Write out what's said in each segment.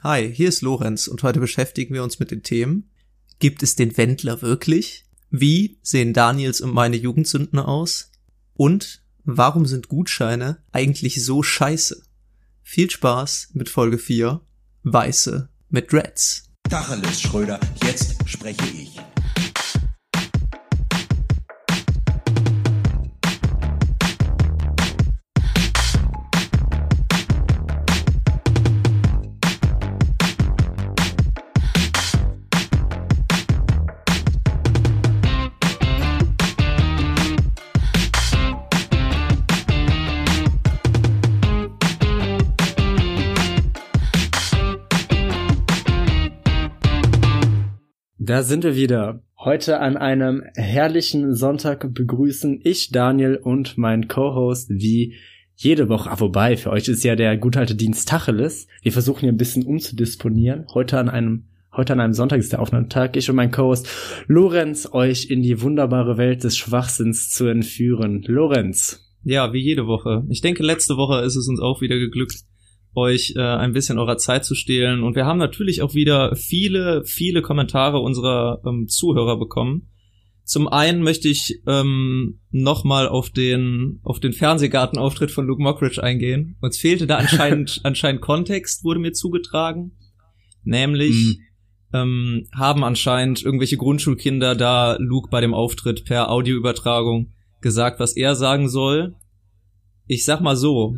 Hi, hier ist Lorenz und heute beschäftigen wir uns mit den Themen Gibt es den Wendler wirklich? Wie sehen Daniels und meine Jugendsünden aus? Und warum sind Gutscheine eigentlich so scheiße? Viel Spaß mit Folge 4 Weiße mit Reds. Tacheles, Schröder, jetzt spreche ich. Da sind wir wieder. Heute an einem herrlichen Sonntag begrüßen ich Daniel und mein Co-Host wie jede Woche. Ah, wobei, für euch ist ja der gute alte Dienst Tacheles. Wir versuchen hier ein bisschen umzudisponieren. Heute an einem Heute an einem Sonntag ist der Aufnahmetag. Ich und mein Co-Host Lorenz euch in die wunderbare Welt des Schwachsinns zu entführen. Lorenz. Ja, wie jede Woche. Ich denke, letzte Woche ist es uns auch wieder geglückt, euch äh, ein bisschen eurer Zeit zu stehlen. Und wir haben natürlich auch wieder viele, viele Kommentare unserer ähm, Zuhörer bekommen. Zum einen möchte ich ähm, nochmal auf den auf den Fernsehgartenauftritt von Luke Mockridge eingehen. Uns fehlte da anscheinend anscheinend Kontext, wurde mir zugetragen. Nämlich mhm. ähm, haben anscheinend irgendwelche Grundschulkinder da Luke bei dem Auftritt per Audioübertragung gesagt, was er sagen soll. Ich sag mal so,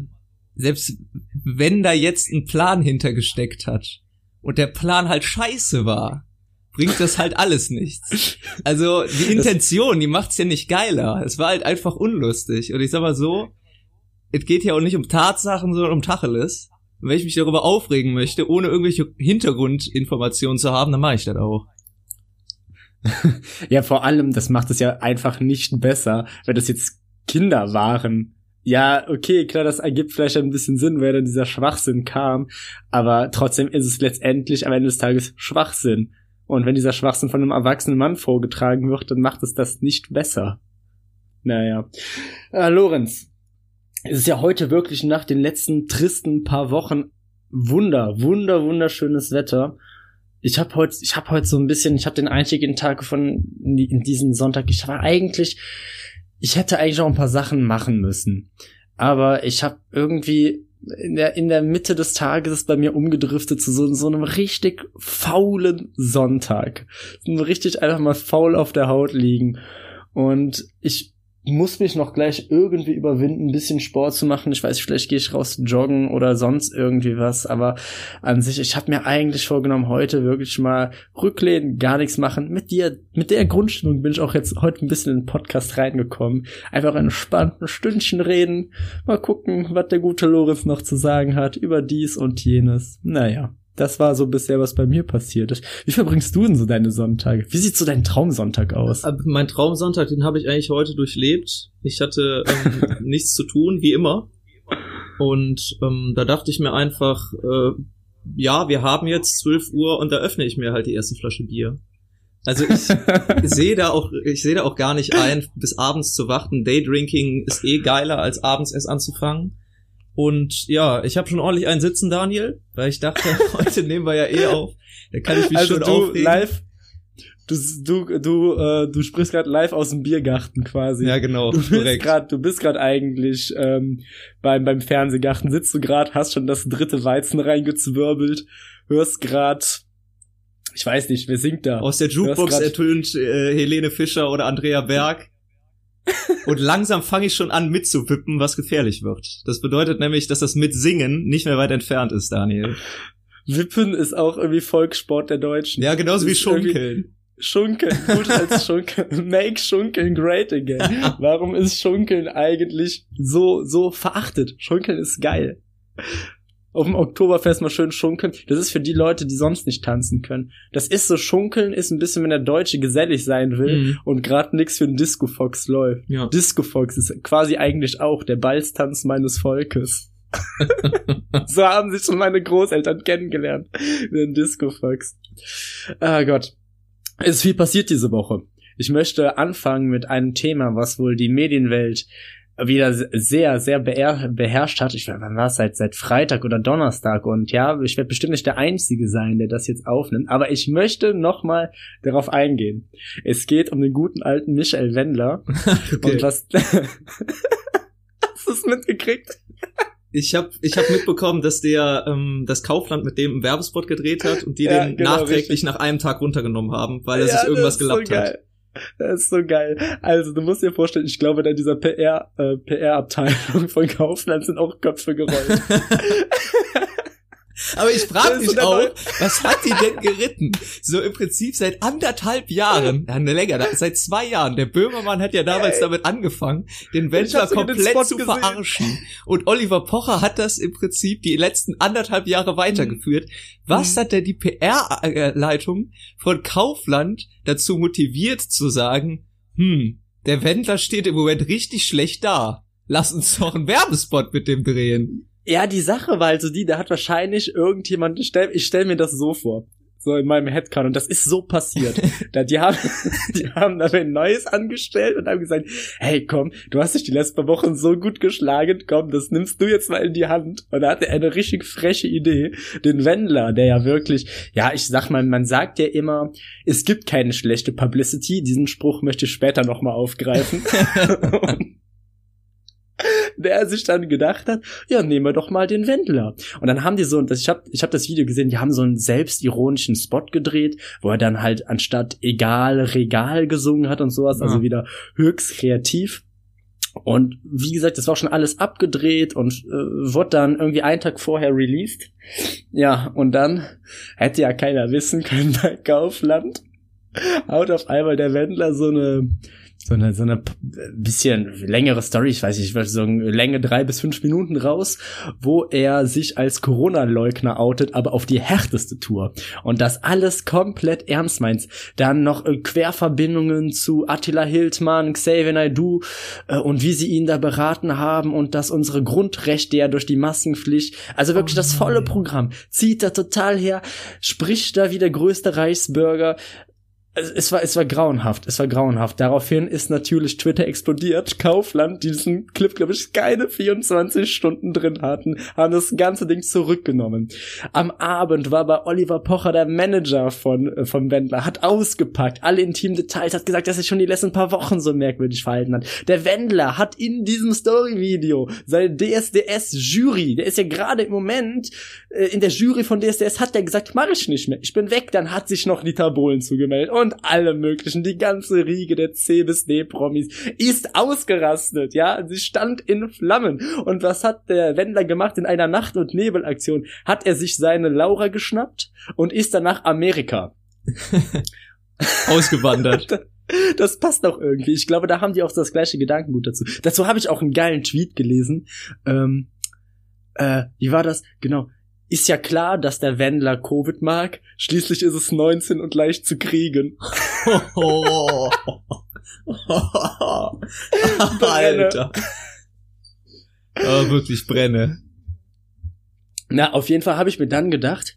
selbst wenn da jetzt ein Plan hintergesteckt hat und der Plan halt scheiße war, bringt das halt alles nichts. Also die Intention, die macht's ja nicht geiler. Es war halt einfach unlustig. Und ich sag mal so, es geht ja auch nicht um Tatsachen, sondern um Tacheles. Und wenn ich mich darüber aufregen möchte, ohne irgendwelche Hintergrundinformationen zu haben, dann mache ich das auch. ja, vor allem, das macht es ja einfach nicht besser, wenn das jetzt Kinder waren ja, okay, klar, das ergibt vielleicht ein bisschen Sinn, wer dann dieser Schwachsinn kam, aber trotzdem ist es letztendlich am Ende des Tages Schwachsinn. Und wenn dieser Schwachsinn von einem erwachsenen Mann vorgetragen wird, dann macht es das nicht besser. Naja. Äh, Lorenz, es ist ja heute wirklich nach den letzten tristen paar Wochen wunder, wunder, wunderschönes Wetter. Ich habe heute, ich habe heute so ein bisschen, ich habe den einzigen Tag von in diesen Sonntag. Ich war eigentlich ich hätte eigentlich auch ein paar Sachen machen müssen. Aber ich habe irgendwie in der, in der Mitte des Tages bei mir umgedriftet zu so, so einem richtig faulen Sonntag. So richtig einfach mal faul auf der Haut liegen. Und ich muss mich noch gleich irgendwie überwinden, ein bisschen Sport zu machen. Ich weiß, vielleicht gehe ich raus joggen oder sonst irgendwie was, aber an sich, ich habe mir eigentlich vorgenommen, heute wirklich mal rücklehnen, gar nichts machen. Mit dir, mit der Grundstimmung bin ich auch jetzt heute ein bisschen in den Podcast reingekommen. Einfach entspannt ein Stündchen reden, mal gucken, was der gute Lorenz noch zu sagen hat über dies und jenes. Naja. Das war so bisher, was bei mir passiert ist. Wie verbringst du denn so deine Sonntage? Wie sieht so dein Traumsonntag aus? Äh, mein Traumsonntag, den habe ich eigentlich heute durchlebt. Ich hatte ähm, nichts zu tun, wie immer. Und ähm, da dachte ich mir einfach, äh, ja, wir haben jetzt 12 Uhr und da öffne ich mir halt die erste Flasche Bier. Also ich sehe da auch, ich sehe da auch gar nicht ein, bis abends zu warten. Daydrinking ist eh geiler, als abends erst anzufangen. Und ja, ich habe schon ordentlich einen sitzen, Daniel, weil ich dachte, heute nehmen wir ja eh auf. Da kann ich mich also schon du aufregen. live Du, du, du, äh, du sprichst gerade live aus dem Biergarten quasi. Ja, genau. Du bist gerade, du bist gerade eigentlich ähm, beim beim Fernsehgarten. Sitzt du gerade, hast schon das dritte Weizen reingezwirbelt, hörst gerade, ich weiß nicht, wer singt da? Aus der Jukebox ertönt äh, Helene Fischer oder Andrea Berg. Und langsam fange ich schon an mitzuwippen, was gefährlich wird. Das bedeutet nämlich, dass das Mitsingen nicht mehr weit entfernt ist, Daniel. Wippen ist auch irgendwie Volkssport der Deutschen. Ja, genauso wie Schunkeln. Schunkeln, gut als Schunkeln. Make Schunkeln great again. Warum ist Schunkeln eigentlich so, so verachtet? Schunkeln ist geil auf dem Oktoberfest mal schön schunkeln. Das ist für die Leute, die sonst nicht tanzen können. Das ist so, schunkeln ist ein bisschen, wenn der Deutsche gesellig sein will mhm. und gerade nix für den Disco Fox läuft. Ja. Disco Fox ist quasi eigentlich auch der Balztanz meines Volkes. so haben sich schon meine Großeltern kennengelernt. Den Disco Fox. Ah Gott. Es ist viel passiert diese Woche. Ich möchte anfangen mit einem Thema, was wohl die Medienwelt wieder sehr, sehr beher beherrscht hat. Ich weiß, wann war es seit, seit Freitag oder Donnerstag und ja, ich werde bestimmt nicht der Einzige sein, der das jetzt aufnimmt, aber ich möchte nochmal darauf eingehen. Es geht um den guten alten Michael Wendler Okay. und was, hast du es mitgekriegt? Ich habe ich hab mitbekommen, dass der ähm, das Kaufland mit dem einen Werbespot gedreht hat und die Ja, den genau, nachträglich richtig. nach einem Tag runtergenommen haben, weil er Ja, sich irgendwas ist so gelappt hat. Das ist so geil. Also, du musst dir vorstellen, ich glaube, in dieser PR, äh, PR-Abteilung von Kaufland sind auch Köpfe gerollt. Aber ich frage mich auch, was hat die denn geritten? So im Prinzip seit anderthalb Jahren, ja, ne, länger, seit zwei Jahren. Der Böhmermann hat ja damals Ey. damit angefangen, den Wendler komplett zu gesehen. verarschen. Und Oliver Pocher hat das im Prinzip die letzten anderthalb Jahre weitergeführt. Was Mhm. hat denn die PR-Leitung von Kaufland dazu motiviert zu sagen, hm, der Wendler steht im Moment richtig schlecht da. Lass uns doch einen Werbespot mit dem drehen. Ja, die Sache war also die, da hat wahrscheinlich irgendjemand, ich stell, ich stell mir das so vor, so in meinem Headcount, und das ist so passiert. da, die haben, die haben da ein Neues angestellt und haben gesagt, hey, komm, du hast dich die letzten paar Wochen so gut geschlagen, komm, das nimmst du jetzt mal in die Hand. Und da hatte er eine richtig freche Idee, den Wendler, der ja wirklich, ja, ich sag mal, man sagt ja immer, es gibt keine schlechte Publicity, diesen Spruch möchte ich später nochmal aufgreifen. Und der sich dann gedacht hat, ja, nehmen wir doch mal den Wendler. Und dann haben die so, ich habe ich hab das Video gesehen, die haben so einen selbstironischen Spot gedreht, wo er dann halt anstatt egal, regal gesungen hat und sowas, also Ja. wieder höchst kreativ. Und wie gesagt, das war schon alles abgedreht und äh, wurde dann irgendwie einen Tag vorher released. Ja, und dann hätte ja keiner wissen können bei Kaufland, haut auf einmal der Wendler so eine so eine, so eine bisschen längere Story, ich weiß nicht, ich würde sagen, Länge drei bis fünf Minuten raus, wo er sich als Corona-Leugner outet, aber auf die härteste Tour. Und das alles komplett ernst meint. Dann noch äh, Querverbindungen zu Attila Hildmann, Xavier Naidoo äh, und wie sie ihn da beraten haben und dass unsere Grundrechte ja durch die Maskenpflicht, also wirklich das volle Programm, zieht da total her, spricht da wie der größte Reichsbürger, es, es war es war grauenhaft, es war grauenhaft. Daraufhin ist natürlich Twitter explodiert. Kaufland, die diesen Clip glaube ich keine 24 Stunden drin hatten, haben das ganze Ding zurückgenommen. Am Abend war bei Oliver Pocher der Manager von äh, vom Wendler, hat ausgepackt, alle intimen Details, hat gesagt, dass er schon die letzten paar Wochen so merkwürdig verhalten hat. Der Wendler hat in diesem Story-Video seine DSDS-Jury, der ist ja gerade im Moment äh, in der Jury von DSDS, hat der gesagt, mach ich nicht mehr, ich bin weg. Dann hat sich noch Dieter Bohlen zugemeldet und alle möglichen, die ganze Riege der C bis D Promis ist ausgerastet, ja, sie stand in Flammen. Und was hat der Wendler gemacht in einer Nacht- und Nebelaktion? Hat er sich seine Laura geschnappt und ist dann nach Amerika. Ausgewandert. Das passt auch irgendwie. Ich glaube, da haben die auch das gleiche Gedankengut dazu. Dazu habe ich auch einen geilen Tweet gelesen. Ähm, äh, wie war das? Genau. Ist ja klar, dass der Wendler Covid mag. Schließlich ist es 19 und leicht zu kriegen. Alter. Oh, wirklich brenne. Na, auf jeden Fall habe ich mir dann gedacht,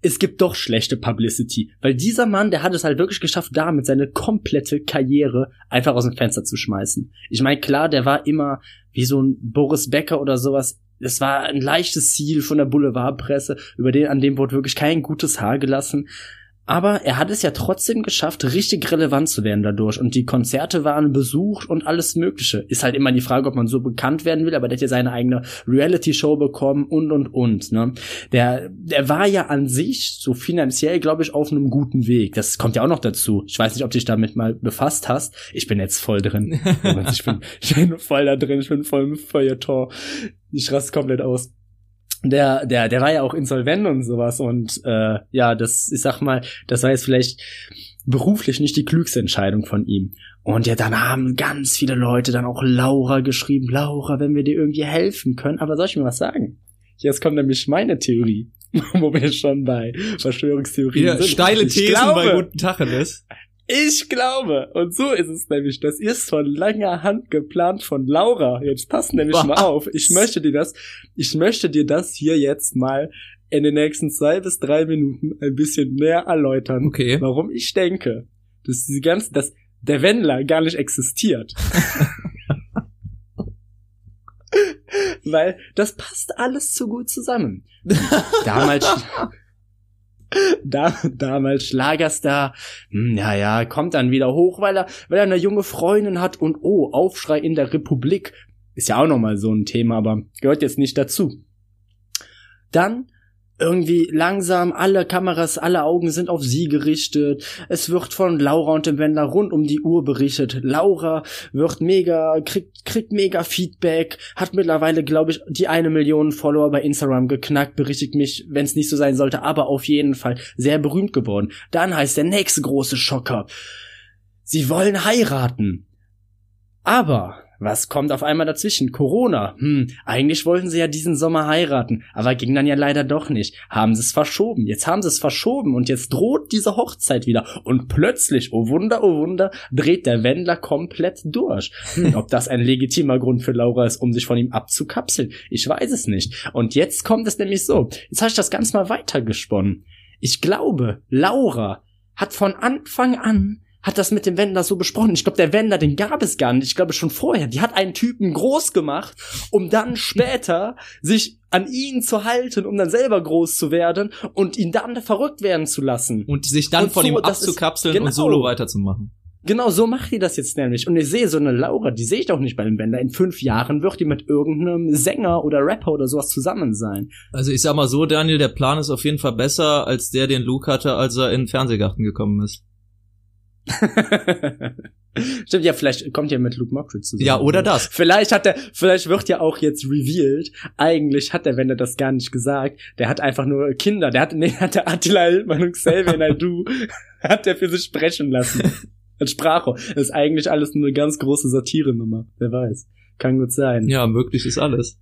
es gibt doch schlechte Publicity. Weil dieser Mann, der hat es halt wirklich geschafft, damit seine komplette Karriere einfach aus dem Fenster zu schmeißen. Ich meine, klar, der war immer wie so ein Boris Becker oder sowas. Es war ein leichtes Ziel von der Boulevardpresse, über den, an dem wurde wirklich kein gutes Haar gelassen. Aber er hat es ja trotzdem geschafft, richtig relevant zu werden dadurch. Und die Konzerte waren besucht und alles Mögliche. Ist halt immer die Frage, ob man so bekannt werden will, aber der hat ja seine eigene Reality-Show bekommen und und und. Ne? Der, der war ja an sich so finanziell, glaube ich, auf einem guten Weg. Das kommt ja auch noch dazu. Ich weiß nicht, ob du dich damit mal befasst hast. Ich bin jetzt voll drin. ich, bin, ich bin voll da drin, ich bin voll im Feuilleton. Ich raste komplett aus der, der, der war ja auch insolvent und sowas und äh, ja, das, ich sag mal, das war jetzt vielleicht beruflich nicht die klügste Entscheidung von ihm. Und ja, dann haben ganz viele Leute dann auch Laura geschrieben, Laura, wenn wir dir irgendwie helfen können. Aber soll ich mir was sagen? Jetzt kommt nämlich meine Theorie, wo wir schon bei Verschwörungstheorien Wieder sind. steile Ich Thesen glaube, bei guten Tacheles. Ich glaube, und so ist es nämlich, das ist von langer Hand geplant von Laura. Jetzt passt nämlich Was? mal auf. Ich möchte dir das, ich möchte dir das hier jetzt mal in den nächsten zwei bis drei Minuten ein bisschen näher erläutern, Okay. warum ich denke, dass diese ganze, dass der Wendler gar nicht existiert. weil das passt alles zu gut zusammen. Damals, da, damals Schlagerstar, hm, ja, ja, kommt dann wieder hoch, weil er, weil er eine junge Freundin hat und oh, Aufschrei in der Republik. Ist ja auch nochmal so ein Thema, aber gehört jetzt nicht dazu. Dann irgendwie langsam, alle Kameras, alle Augen sind auf sie gerichtet. Es wird von Laura und dem Wendler rund um die Uhr berichtet. Laura wird mega, kriegt, kriegt mega Feedback, hat mittlerweile, glaube ich, die eine Million Follower bei Instagram geknackt, berichtigt mich, wenn es nicht so sein sollte, aber auf jeden Fall sehr berühmt geworden. Dann heißt der nächste große Schocker. Sie wollen heiraten. Aber was kommt auf einmal dazwischen? Corona. Hm, eigentlich wollten sie ja diesen Sommer heiraten, aber ging dann ja leider doch nicht. Haben sie es verschoben. Jetzt haben sie es verschoben und jetzt droht diese Hochzeit wieder. Und plötzlich, oh Wunder, oh Wunder, dreht der Wendler komplett durch. Hm, ob das ein legitimer Grund für Laura ist, um sich von ihm abzukapseln? Ich weiß es nicht. Und jetzt kommt es nämlich so. Jetzt habe ich das ganz mal weitergesponnen. Ich glaube, Laura hat von Anfang an hat das mit dem Wendler so besprochen. Ich glaube, der Wendler, den gab es gar nicht. Ich glaube schon vorher. Die hat einen Typen groß gemacht, um dann später sich an ihn zu halten, um dann selber groß zu werden und ihn dann verrückt werden zu lassen. Und sich dann und von so, ihm abzukapseln genau, und solo weiterzumachen. Genau, so macht die das jetzt nämlich. Und ich sehe so eine Laura, die sehe ich doch nicht bei dem Wendler. In fünf Jahren wird die mit irgendeinem Sänger oder Rapper oder sowas zusammen sein. Also ich sag mal so, Daniel, der Plan ist auf jeden Fall besser als der, den Luke hatte, als er in den Fernsehgarten gekommen ist. Stimmt, ja, vielleicht kommt ja mit Luke Mockridge zusammen. Ja, oder das. Vielleicht hat er, vielleicht wird ja auch jetzt revealed. Eigentlich hat der Wender das gar nicht gesagt. Der hat einfach nur Kinder. Der hat, nee, hat der Attila Hildmann und Xavier Naidoo, hat der für sich sprechen lassen. Als Sprache. Das ist eigentlich alles nur eine ganz große Satire-Nummer. Wer weiß. Kann gut sein. Ja, möglich ist alles.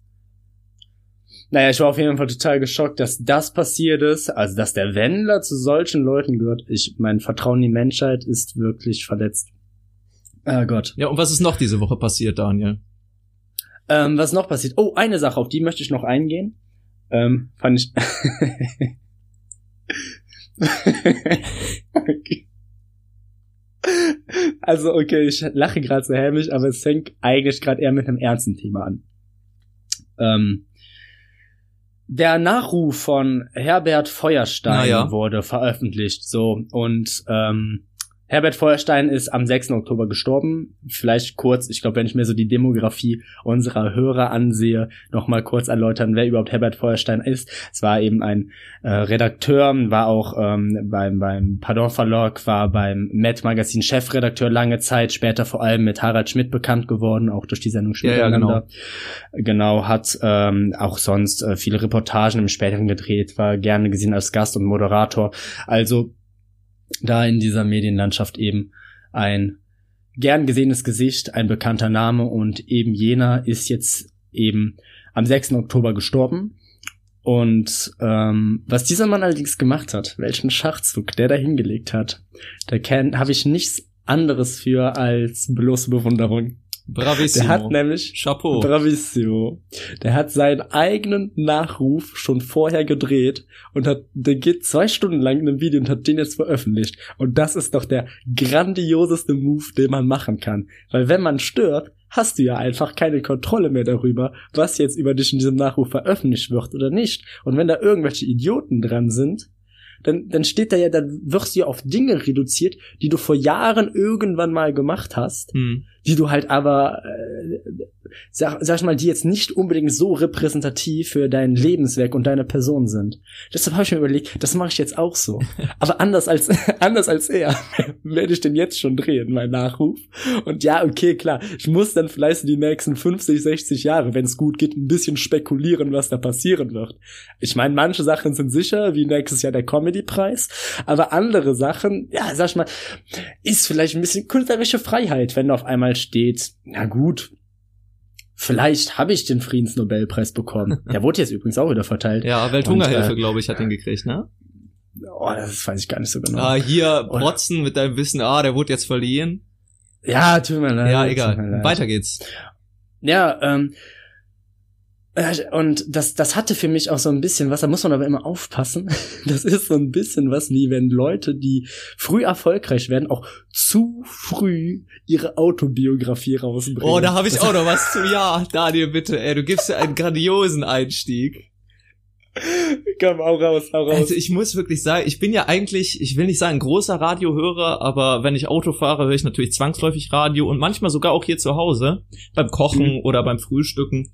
Naja, ich war auf jeden Fall total geschockt, dass das passiert ist, also dass der Wendler zu solchen Leuten gehört. Ich, mein Vertrauen in die Menschheit ist wirklich verletzt. Ah Gott. Ja, und was ist noch diese Woche passiert, Daniel? Ähm, was noch passiert? Oh, eine Sache, auf die möchte ich noch eingehen. Ähm, fand ich. okay. Also, okay, ich lache gerade so hämisch, aber es fängt eigentlich gerade eher mit einem ernsten Thema an. Ähm, der Nachruf von Herbert Feuerstein ja. wurde veröffentlicht, so und ähm, Herbert Feuerstein ist am 6. Oktober gestorben. Vielleicht kurz, ich glaube, wenn ich mir so die Demografie unserer Hörer ansehe, noch mal kurz erläutern, wer überhaupt Herbert Feuerstein ist. Es war eben ein äh, Redakteur, war auch ähm, beim, beim Pardon Verlag, war beim Met Magazin Chefredakteur lange Zeit, später vor allem mit Harald Schmidt bekannt geworden, auch durch die Sendung Schmidt. Ja, ja, genau. genau, hat ähm, auch sonst äh, viele Reportagen im späteren gedreht, war gerne gesehen als Gast und Moderator. Also da in dieser Medienlandschaft eben ein gern gesehenes Gesicht, ein bekannter Name und eben jener ist jetzt eben am 6. Oktober gestorben. Und ähm, was dieser Mann allerdings gemacht hat, welchen Schachzug der da hingelegt hat, da habe ich nichts anderes für als bloße Bewunderung. Bravissimo. Der hat nämlich Chapeau. Bravissimo. Der hat seinen eigenen Nachruf schon vorher gedreht und hat, der geht zwei Stunden lang in einem Video und hat den jetzt veröffentlicht. Und das ist doch der grandioseste Move, den man machen kann. Weil wenn man stört, hast du ja einfach keine Kontrolle mehr darüber, was jetzt über dich in diesem Nachruf veröffentlicht wird oder nicht. Und wenn da irgendwelche Idioten dran sind, dann, dann steht da ja, dann wirst du ja auf Dinge reduziert, die du vor Jahren irgendwann mal gemacht hast, hm. Die du halt aber, äh, sag, sag ich mal, die jetzt nicht unbedingt so repräsentativ für dein Lebenswerk und deine Person sind. Deshalb habe ich mir überlegt, das mache ich jetzt auch so. Aber anders als anders als er werde ich den jetzt schon drehen, mein Nachruf. Und ja, okay, klar, ich muss dann vielleicht die nächsten 50, 60 Jahre, wenn es gut geht, ein bisschen spekulieren, was da passieren wird. Ich meine, manche Sachen sind sicher, wie nächstes Jahr der Comedy-Preis, aber andere Sachen, ja, sag ich mal, ist vielleicht ein bisschen künstlerische Freiheit, wenn auf einmal steht, na gut, Vielleicht habe ich den Friedensnobelpreis bekommen. Der wurde jetzt übrigens auch wieder verteilt. Ja, Welthungerhilfe, äh, glaube ich, hat ihn gekriegt, ne? Oh, das weiß ich gar nicht so genau. Ah, hier Protzen mit deinem Wissen, ah, der wurde jetzt verliehen. Ja, tut mir leid. Ja, egal. Weiter geht's. Ja, ähm, Äh, Und das, das hatte für mich auch so ein bisschen was, da muss man aber immer aufpassen. Das ist so ein bisschen was, wie wenn Leute, die früh erfolgreich werden, auch zu früh ihre Autobiografie rausbringen. Oh, da habe ich auch noch was zu. Ja, Daniel, bitte, ey, du gibst dir einen grandiosen Einstieg. Komm, auch raus, hau raus. Also ich muss wirklich sagen, ich bin ja eigentlich, ich will nicht sagen großer Radiohörer, aber wenn ich Auto fahre, höre ich natürlich zwangsläufig Radio und manchmal sogar auch hier zu Hause, beim Kochen Mhm. oder beim Frühstücken.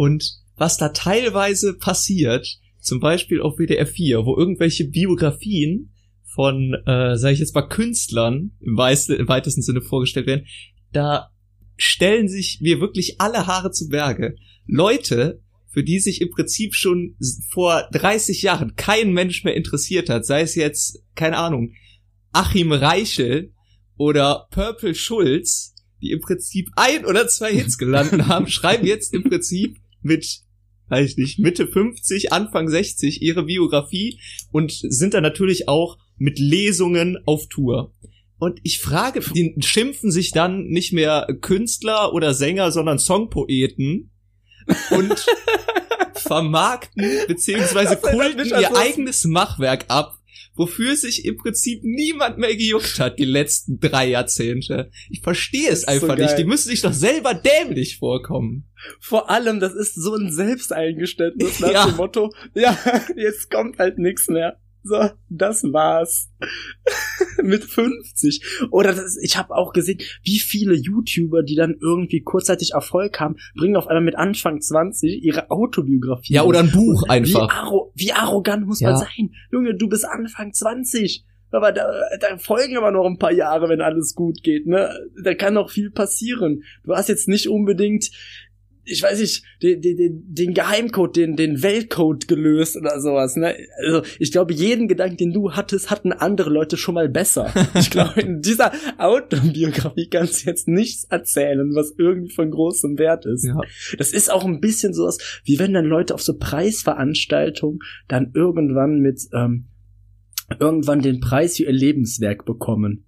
Und was da teilweise passiert, zum Beispiel auf WDR 4, wo irgendwelche Biografien von, äh, sag ich jetzt mal, Künstlern im, weiste, im weitesten Sinne vorgestellt werden, da stellen sich mir wirklich alle Haare zu Berge. Leute, für die sich im Prinzip schon vor 30 Jahren kein Mensch mehr interessiert hat, sei es jetzt, keine Ahnung, Achim Reichel oder Purple Schulz, die im Prinzip ein oder zwei Hits gelandet haben, schreiben jetzt im Prinzip mit, weiß ich nicht, Mitte 50, Anfang 60 ihre Biografie und sind dann natürlich auch mit Lesungen auf Tour. Und ich frage, die schimpfen sich dann nicht mehr Künstler oder Sänger, sondern Songpoeten und vermarkten beziehungsweise kulten ihr eigenes Machwerk ab, wofür sich im Prinzip niemand mehr gejuckt hat die letzten drei Jahrzehnte. Ich verstehe es ist so einfach nicht. Die müssen sich doch selber dämlich vorkommen. Vor allem, das ist so ein Selbsteingeständnis nach Ja. dem Motto, ja, jetzt kommt halt nichts mehr. So, das war's. Mit 50. Oder das, ich habe auch gesehen, wie viele YouTuber, die dann irgendwie kurzzeitig Erfolg haben, bringen auf einmal mit Anfang 20 ihre Autobiografie. Ja, oder ein Buch Und einfach. Wie, arro wie arrogant muss Ja. man sein? Junge, du bist Anfang 20. Aber da, da folgen aber noch ein paar Jahre, wenn alles gut geht, ne? Da kann noch viel passieren. Du hast jetzt nicht unbedingt, ich weiß nicht, den, den, den Geheimcode, den, den Weltcode gelöst oder sowas, ne? Also, ich glaube, jeden Gedanken, den du hattest, hatten andere Leute schon mal besser. Ich glaube, in dieser Autobiografie kannst du jetzt nichts erzählen, was irgendwie von großem Wert ist. Ja. Das ist auch ein bisschen sowas, wie wenn dann Leute auf so Preisveranstaltungen dann irgendwann mit ähm, irgendwann den Preis für ihr Lebenswerk bekommen.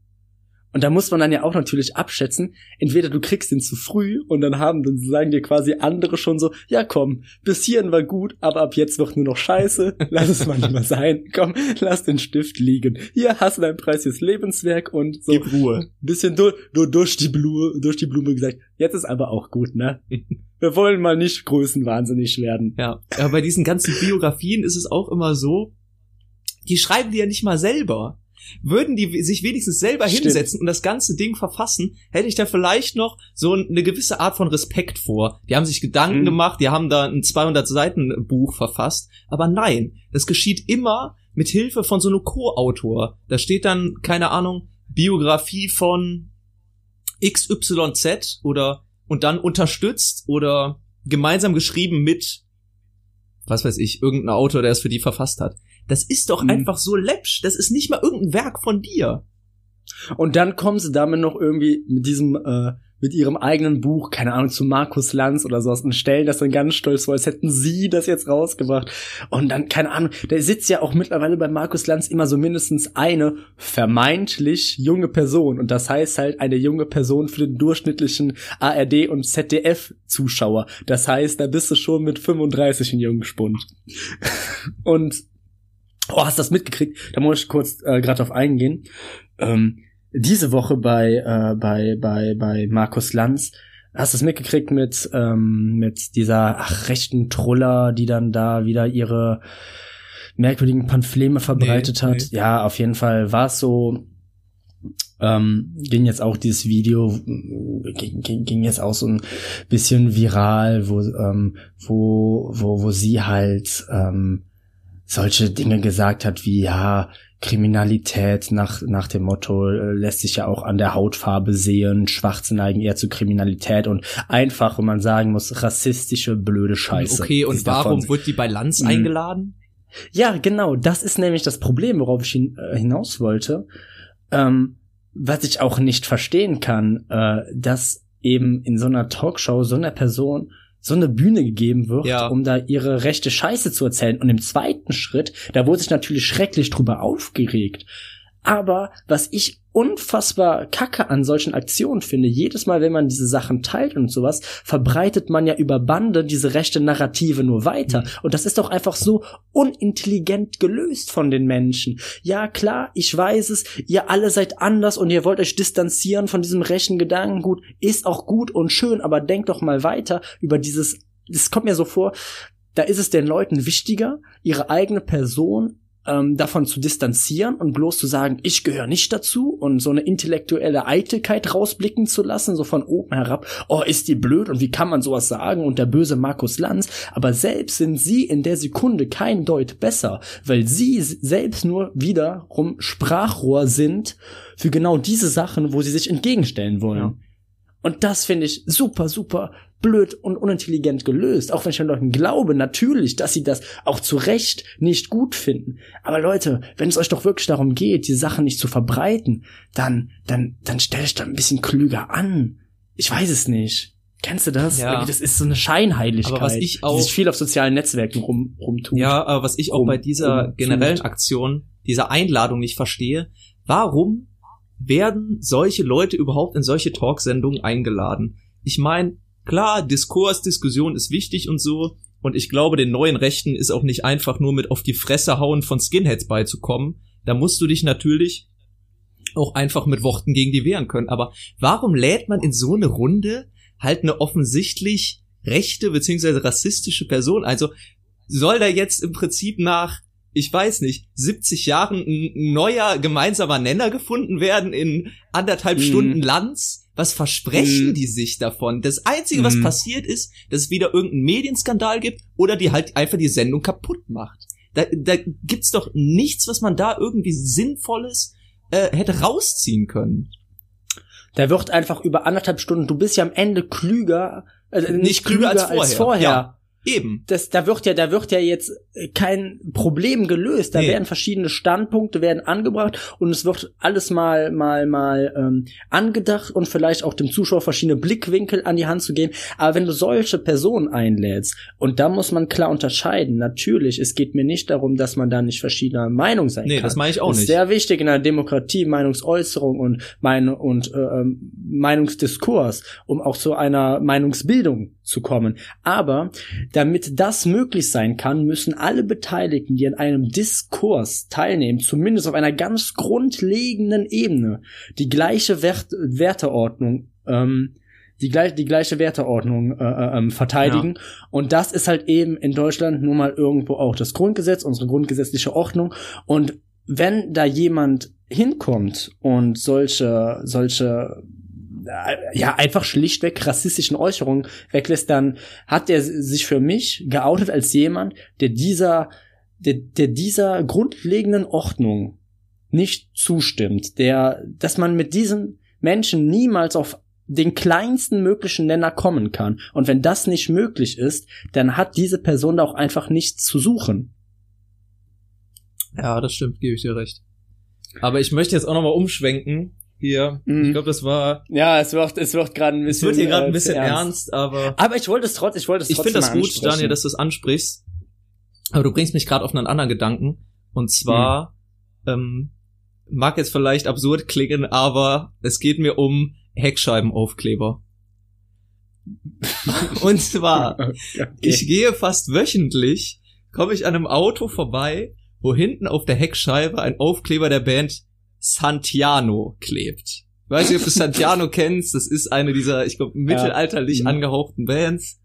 Und da muss man dann ja auch natürlich abschätzen, entweder du kriegst ihn zu früh und dann haben dann sagen dir quasi andere schon so, ja komm, bis hierhin war gut, aber ab jetzt wird nur noch scheiße, lass es mal lieber sein, komm, lass den Stift liegen. Hier hast du deinen Preis fürs Lebenswerk und so Gib Ruhe. bisschen durch, durch, durch die Blume, durch die Blume gesagt, jetzt ist aber auch gut, ne? Wir wollen mal nicht größenwahnsinnig werden. Ja, aber bei diesen ganzen Biografien ist es auch immer so, die schreiben die ja nicht mal selber. Würden die sich wenigstens selber Stimmt. hinsetzen und das ganze Ding verfassen, hätte ich da vielleicht noch so eine gewisse Art von Respekt vor. Die haben sich Gedanken Mhm. gemacht, die haben da ein 200 Seiten Buch verfasst, aber nein, das geschieht immer mit Hilfe von so einem Co-Autor. Da steht dann, keine Ahnung, Biografie von XYZ oder und dann unterstützt oder gemeinsam geschrieben mit, was weiß ich, irgendein Autor, der es für die verfasst hat. Das ist doch Mhm. einfach so läppsch. Das ist nicht mal irgendein Werk von dir. Und dann kommen sie damit noch irgendwie mit diesem, äh, mit ihrem eigenen Buch, keine Ahnung, zu Markus Lanz oder sowas und stellen das dann ganz stolz vor, als hätten sie das jetzt rausgebracht. Und dann, keine Ahnung, da sitzt ja auch mittlerweile bei Markus Lanz immer so mindestens eine vermeintlich junge Person. Und das heißt halt eine junge Person für den durchschnittlichen ARD- und ZDF-Zuschauer. Das heißt, da bist du schon mit 35 ein Jungspund. und Oh, hast du das mitgekriegt? Da muss ich kurz äh, gerade drauf eingehen. Ähm, diese Woche bei, äh, bei, bei, bei Markus Lanz, hast du es mitgekriegt mit, ähm, mit dieser ach, rechten Truller, die dann da wieder ihre merkwürdigen Pamphleme verbreitet Nee, hat? nee. Ja, auf jeden Fall war es so, ähm, ging jetzt auch dieses Video, ging, ging, ging jetzt auch so ein bisschen viral, wo, ähm, wo, wo, wo sie halt, ähm, solche Dinge gesagt hat wie ja Kriminalität nach nach dem Motto äh, lässt sich ja auch an der Hautfarbe sehen Schwarze neigen eher zu Kriminalität und einfach wenn man sagen muss rassistische blöde Scheiße okay, und sie davon- warum wird die bei Lanz Mhm. eingeladen? ja, genau, das ist nämlich das Problem, worauf ich hin, äh, hinaus wollte. Ähm, was ich auch nicht verstehen kann, äh, dass eben in so einer Talkshow so einer Person so eine Bühne gegeben wird, Ja. um da ihre rechte Scheiße zu erzählen. Und im zweiten Schritt, da wurde sich natürlich schrecklich drüber aufgeregt. Aber was ich unfassbar kacke an solchen Aktionen finde, jedes Mal, wenn man diese Sachen teilt und sowas, verbreitet man ja über Bande diese rechte Narrative nur weiter. Mhm. Und das ist doch einfach so unintelligent gelöst von den Menschen. Ja, klar, ich weiß es, ihr alle seid anders und ihr wollt euch distanzieren von diesem rechten Gedankengut, ist auch gut und schön, aber denkt doch mal weiter über dieses, es kommt mir so vor, da ist es den Leuten wichtiger, ihre eigene Person ähm, davon zu distanzieren und bloß zu sagen, ich gehöre nicht dazu und so eine intellektuelle Eitelkeit rausblicken zu lassen, so von oben herab, oh, ist die blöd und wie kann man sowas sagen und der böse Markus Lanz, aber selbst sind sie in der Sekunde kein Deut besser, weil sie selbst nur wiederum Sprachrohr sind für genau diese Sachen, wo sie sich entgegenstellen wollen. Ja. Und das finde ich super, super blöd und unintelligent gelöst. Auch wenn ich den Leuten glaube, natürlich, dass sie das auch zu Recht nicht gut finden. Aber Leute, wenn es euch doch wirklich darum geht, die Sachen nicht zu verbreiten, dann, dann, dann stell dich da ein bisschen klüger an. Ich weiß es nicht. Kennst du das? Ja. Das ist so eine Scheinheiligkeit, aber was ich auch, die sich viel auf sozialen Netzwerken rum, rumtut. Ja, aber was ich auch rum, bei dieser generellen Aktion, dieser Einladung nicht verstehe, warum werden solche Leute überhaupt in solche Talksendungen eingeladen? Ich meine, klar, Diskurs, Diskussion ist wichtig und so. Und ich glaube, den neuen Rechten ist auch nicht einfach nur mit auf die Fresse hauen von Skinheads beizukommen. Da musst du dich natürlich auch einfach mit Worten gegen die wehren können. Aber warum lädt man in so eine Runde halt eine offensichtlich rechte beziehungsweise rassistische Person? Also soll da jetzt im Prinzip nach ich weiß nicht, 70 Jahren ein neuer gemeinsamer Nenner gefunden werden in anderthalb mm. Stunden Lanz? Was versprechen mm. die sich davon? Das Einzige, was mm. passiert ist, dass es wieder irgendeinen Medienskandal gibt oder die halt einfach die Sendung kaputt macht. Da, da gibt's doch nichts, was man da irgendwie Sinnvolles äh, hätte rausziehen können. Da wird einfach über anderthalb Stunden, du bist ja am Ende klüger, äh, nicht, nicht klüger, klüger, als vorher. Als vorher. Ja. Eben. Das, da wird ja, da wird ja jetzt kein Problem gelöst. Da nee. werden verschiedene Standpunkte werden angebracht und es wird alles mal, mal, mal ähm, angedacht und vielleicht auch dem Zuschauer verschiedene Blickwinkel an die Hand zu geben. Aber wenn du solche Personen einlädst und da muss man klar unterscheiden. Natürlich, es geht mir nicht darum, dass man da nicht verschiedener Meinung sein nee, kann. Nee, das meine ich auch das ist nicht. Sehr wichtig in einer Demokratie Meinungsäußerung und meine und äh, ähm, Meinungsdiskurs, um auch zu einer Meinungsbildung zu kommen. Aber damit das möglich sein kann, müssen alle Beteiligten, die an einem Diskurs teilnehmen, zumindest auf einer ganz grundlegenden Ebene, die gleiche Wert Werteordnung ähm, die, gleich, die gleiche Werteordnung äh, äh, ähm, verteidigen. Ja. Und das ist halt eben in Deutschland nun mal irgendwo auch das Grundgesetz, unsere grundgesetzliche Ordnung. Und wenn da jemand hinkommt und solche, solche ja einfach schlichtweg rassistischen Äußerungen weglässt, dann hat er sich für mich geoutet als jemand, der dieser, der, der dieser grundlegenden Ordnung nicht zustimmt, der, dass man mit diesen Menschen niemals auf den kleinsten möglichen Nenner kommen kann. Und wenn das nicht möglich ist, dann hat diese Person da auch einfach nichts zu suchen. Ja, das stimmt, gebe ich dir recht. Aber ich möchte jetzt auch nochmal umschwenken hier. Mhm. Ich glaube, das war. Ja, es wird, es wird gerade ein bisschen. Es wird hier gerade ein bisschen ernst. ernst, aber. Aber ich wollte es trotzdem, ich wollte es trotzdem. Ich finde das gut, Daniel, dass du es ansprichst. Aber du bringst mich gerade auf einen anderen Gedanken. Und zwar, mhm. ähm, mag jetzt vielleicht absurd klingen, aber es geht mir um Heckscheibenaufkleber. Und zwar, okay. ich gehe fast wöchentlich, komme ich an einem Auto vorbei, wo hinten auf der Heckscheibe ein Aufkleber der Band Santiano klebt. Ich weiß nicht, ob du Santiano kennst. Das ist eine dieser, ich glaube, mittelalterlich ja. Mhm. angehauchten Bands.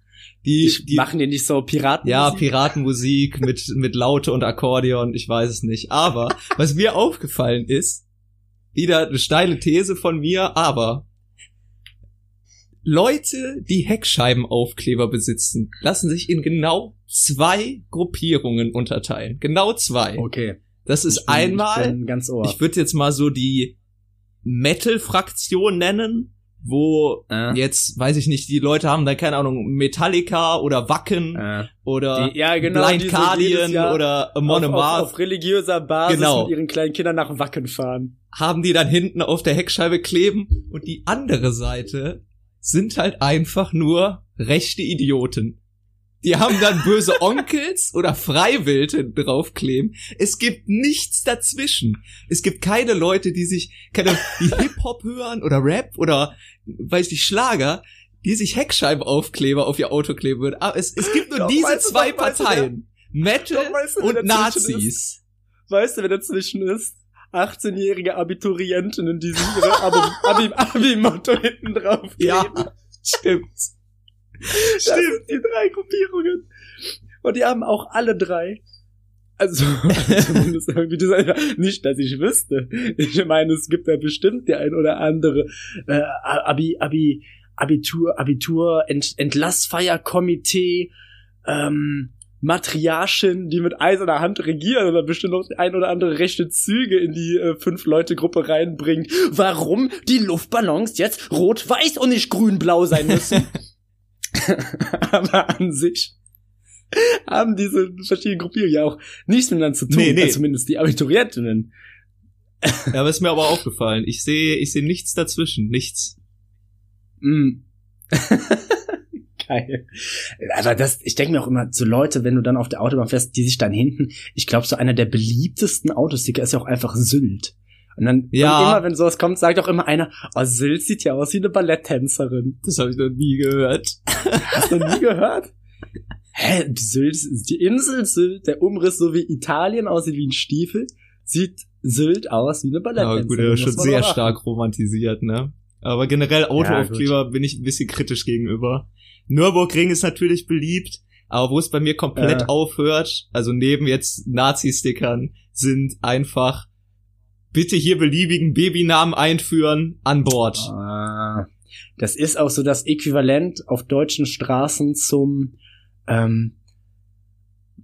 Die, die machen die nicht so Piratenmusik? Ja, Piratenmusik mit, mit Laute und Akkordeon, ich weiß es nicht. Aber was mir aufgefallen ist, wieder eine steile These von mir, aber Leute, die Heckscheibenaufkleber besitzen, lassen sich in genau zwei Gruppierungen unterteilen. Genau zwei. Okay. Das ist bin, einmal, ich, ich würde jetzt mal so die Metal-Fraktion nennen, wo äh. jetzt, weiß ich nicht, die Leute haben da keine Ahnung, Metallica oder Wacken äh. oder die, ja, genau, Blind Guardian oder Amon auf, auf, auf religiöser Basis genau. mit ihren kleinen Kindern nach Wacken fahren. Haben die dann hinten auf der Heckscheibe kleben und die andere Seite sind halt einfach nur rechte Idioten Die haben dann böse Onkels oder Freiwild hinten draufkleben. Es gibt nichts dazwischen. Es gibt keine Leute, die sich, keine, die Hip-Hop hören oder Rap oder, weiß ich Schlager, die sich Heckscheibenaufkleber auf ihr Auto kleben würden. Aber es, es gibt nur Doch, diese weißt zwei Parteien. Metal Doch, weißt und Nazis. Weißt du, wer dazwischen ist? 18-jährige Abiturientinnen, die sich ihre Abi- Abi- Abi-Motto hinten drauf kleben. Ja, stimmt. Sind die drei Gruppierungen. Und die haben auch alle drei. Also, zumindest irgendwie das, nicht, dass ich wüsste. Ich meine, es gibt ja bestimmt die ein oder andere äh, Abi, Abi, Abitur, Abitur, Ent, Entlassfeierkomitee, ähm, Matriarchin, die mit eiserner Hand regieren oder bestimmt noch ein oder andere rechte Züge in die äh, Fünf-Leute-Gruppe reinbringt. Warum die Luftballons jetzt rot-weiß und nicht grün-blau sein müssen? Aber an sich haben diese verschiedenen Gruppierungen ja auch nichts miteinander zu tun. Nee, nee. Also zumindest die Abiturientinnen. Ja, aber ist mir aber aufgefallen. Ich sehe, ich sehe nichts dazwischen. Nichts. Mm. Geil. Aber das, ich denke mir auch immer, so Leute, wenn du dann auf der Autobahn fährst, die sich dann hinten, ich glaube, so einer der beliebtesten Autosticker ist ja auch einfach Sylt. Und dann, Ja. und immer, wenn sowas kommt, sagt auch immer einer, oh, Sylt sieht ja aus wie eine Balletttänzerin. Das habe ich noch nie gehört. Hast du nie gehört? Hä, Sylt, die Insel Sylt, der Umriss so wie Italien aussieht wie ein Stiefel, sieht Sylt aus wie eine Balletttänzerin. gut, er ist schon sehr stark romantisiert, ne? Aber generell Autoaufkleber bin ich ein bisschen kritisch gegenüber. Nürburgring ist natürlich beliebt, aber wo es bei mir komplett Ja. aufhört, also neben jetzt Nazi-Stickern, sind einfach bitte hier beliebigen Babynamen einführen an Bord. Ah, das ist auch so das Äquivalent auf deutschen Straßen zum ähm,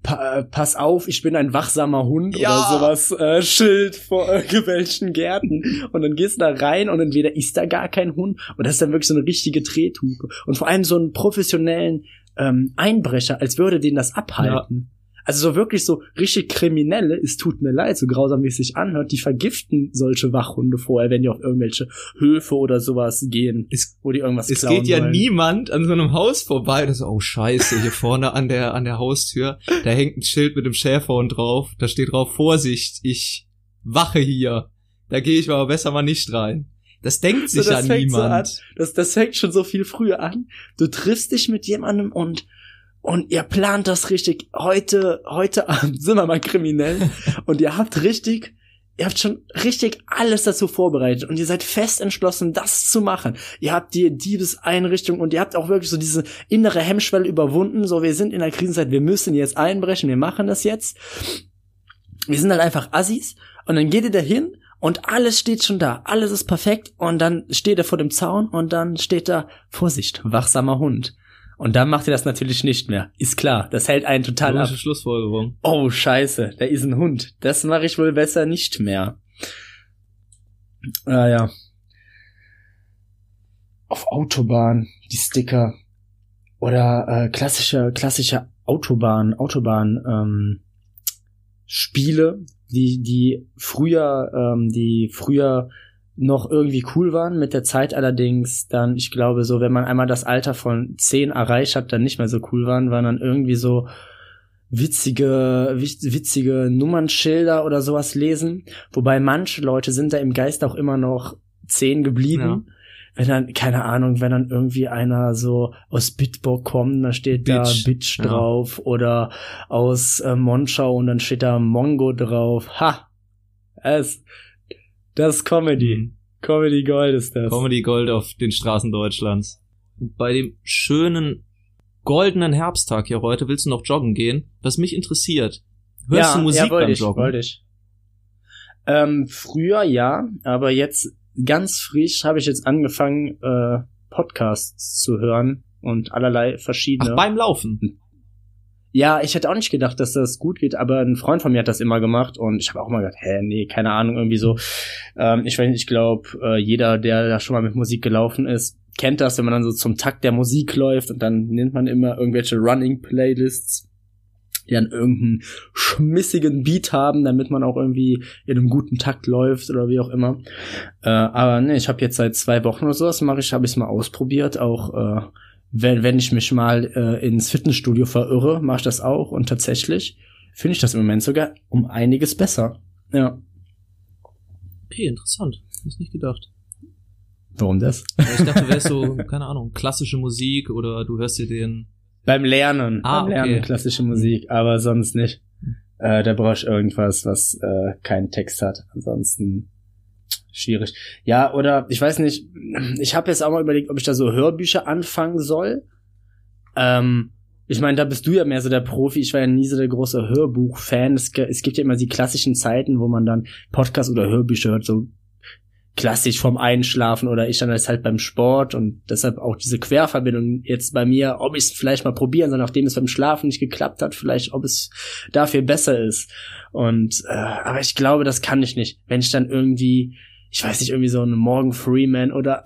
pa äh, Pass auf, ich bin ein wachsamer Hund Ja. oder sowas äh, Schild vor irgendwelchen Gärten und dann gehst du da rein und entweder ist da gar kein Hund oder das ist dann wirklich so eine richtige Trethupe und vor allem so einen professionellen ähm, Einbrecher, als würde den das abhalten. Also so wirklich so richtig Kriminelle, es tut mir leid, so grausam wie es sich anhört, die vergiften solche Wachhunde vorher, wenn die auf irgendwelche Höfe oder sowas gehen, Es, wo die irgendwas es klauen geht ja wollen. niemand an so einem Haus vorbei, das so, oh scheiße, hier vorne an der, an der Haustür, da hängt ein Schild mit dem Schäferhund drauf, da steht drauf, Vorsicht, ich wache hier. Da gehe ich aber besser mal nicht rein. Das denkt So, sich ja das fängt so an. niemand. Das, das fängt schon so viel früher an. Du triffst dich mit jemandem und und ihr plant das richtig. Heute, heute Abend sind wir mal kriminell und ihr habt richtig, ihr habt schon richtig alles dazu vorbereitet und ihr seid fest entschlossen, das zu machen. Ihr habt die Diebeseinrichtung und ihr habt auch wirklich so diese innere Hemmschwelle überwunden. So, wir sind in der Krisenzeit, wir müssen jetzt einbrechen, wir machen das jetzt. Wir sind halt einfach Assis und dann geht ihr dahin und alles steht schon da, alles ist perfekt und dann steht er vor dem Zaun und dann steht da Vorsicht, wachsamer Hund. Und dann macht ihr das natürlich nicht mehr. Ist klar, das hält einen total ab. Logische Schlussfolgerung. Oh, scheiße, da ist ein Hund. Das mache ich wohl besser nicht mehr. Ah ja. Auf Autobahn, die Sticker. Oder äh, klassische, klassische Autobahn, Autobahn, ähm, Spiele, die, die früher, ähm, die früher noch irgendwie cool waren, mit der Zeit allerdings dann, ich glaube, so, wenn man einmal das Alter von zehn erreicht hat, dann nicht mehr so cool waren, waren dann irgendwie so witzige, witz- witzige Nummernschilder oder sowas lesen. Wobei manche Leute sind da im Geist auch immer noch zehn geblieben. Wenn dann, keine Ahnung, wenn dann irgendwie einer so aus Bitburg kommt, dann steht da Bitch, Bitch ja. drauf oder aus äh, Monschau und dann steht da Mongo drauf. Ha! Das, das ist Comedy. Mhm. Comedy Gold ist das. Comedy Gold auf den Straßen Deutschlands. Und bei dem schönen goldenen Herbsttag hier heute willst du noch joggen gehen? Was mich interessiert. Hörst du Musik ja, wollte beim ich, Joggen? Wollte ich. Ähm, früher ja, aber jetzt ganz frisch habe ich jetzt angefangen, äh, Podcasts zu hören und allerlei verschiedene. Ach, beim Laufen. Ja, ich hätte auch nicht gedacht, dass das gut geht, aber ein Freund von mir hat das immer gemacht und ich habe auch mal gedacht, hä, nee, keine Ahnung, irgendwie so. Ähm, ich weiß nicht, ich glaube, äh, jeder, der da schon mal mit Musik gelaufen ist, kennt das, wenn man dann so zum Takt der Musik läuft und dann nimmt man immer irgendwelche Running Playlists, die dann irgendeinen schmissigen Beat haben, damit man auch irgendwie in einem guten Takt läuft oder wie auch immer. Äh, aber nee, ich habe jetzt seit zwei Wochen oder sowas mache ich, habe ich mal ausprobiert, auch äh, wenn, wenn ich mich mal äh, ins Fitnessstudio verirre, mache ich das auch und tatsächlich finde ich das im Moment sogar um einiges besser. Ja. Okay, interessant. Hätte ich nicht gedacht. Warum das? Ich dachte, du wärst so, keine Ahnung, klassische Musik oder du hörst dir den. Beim Lernen. Ah, beim Lernen okay. klassische Musik, aber sonst nicht. Äh, da brauche ich irgendwas, was äh, keinen Text hat. Ansonsten schwierig. Ja, oder ich weiß nicht, ich habe jetzt auch mal überlegt, ob ich da so Hörbücher anfangen soll. Ähm, ich meine, da bist du ja mehr so der Profi. Ich war ja nie so der große Hörbuch-Fan. Es, es gibt ja immer die klassischen Zeiten, wo man dann Podcast oder Hörbücher hört, so klassisch vom Einschlafen oder ich dann das halt beim Sport und deshalb auch diese Querverbindung jetzt bei mir, ob ich es vielleicht mal probieren soll, nachdem es beim Schlafen nicht geklappt hat, vielleicht ob es dafür besser ist. Und äh, aber ich glaube, das kann ich nicht, wenn ich dann irgendwie, ich weiß nicht, irgendwie so einen Morgan Freeman oder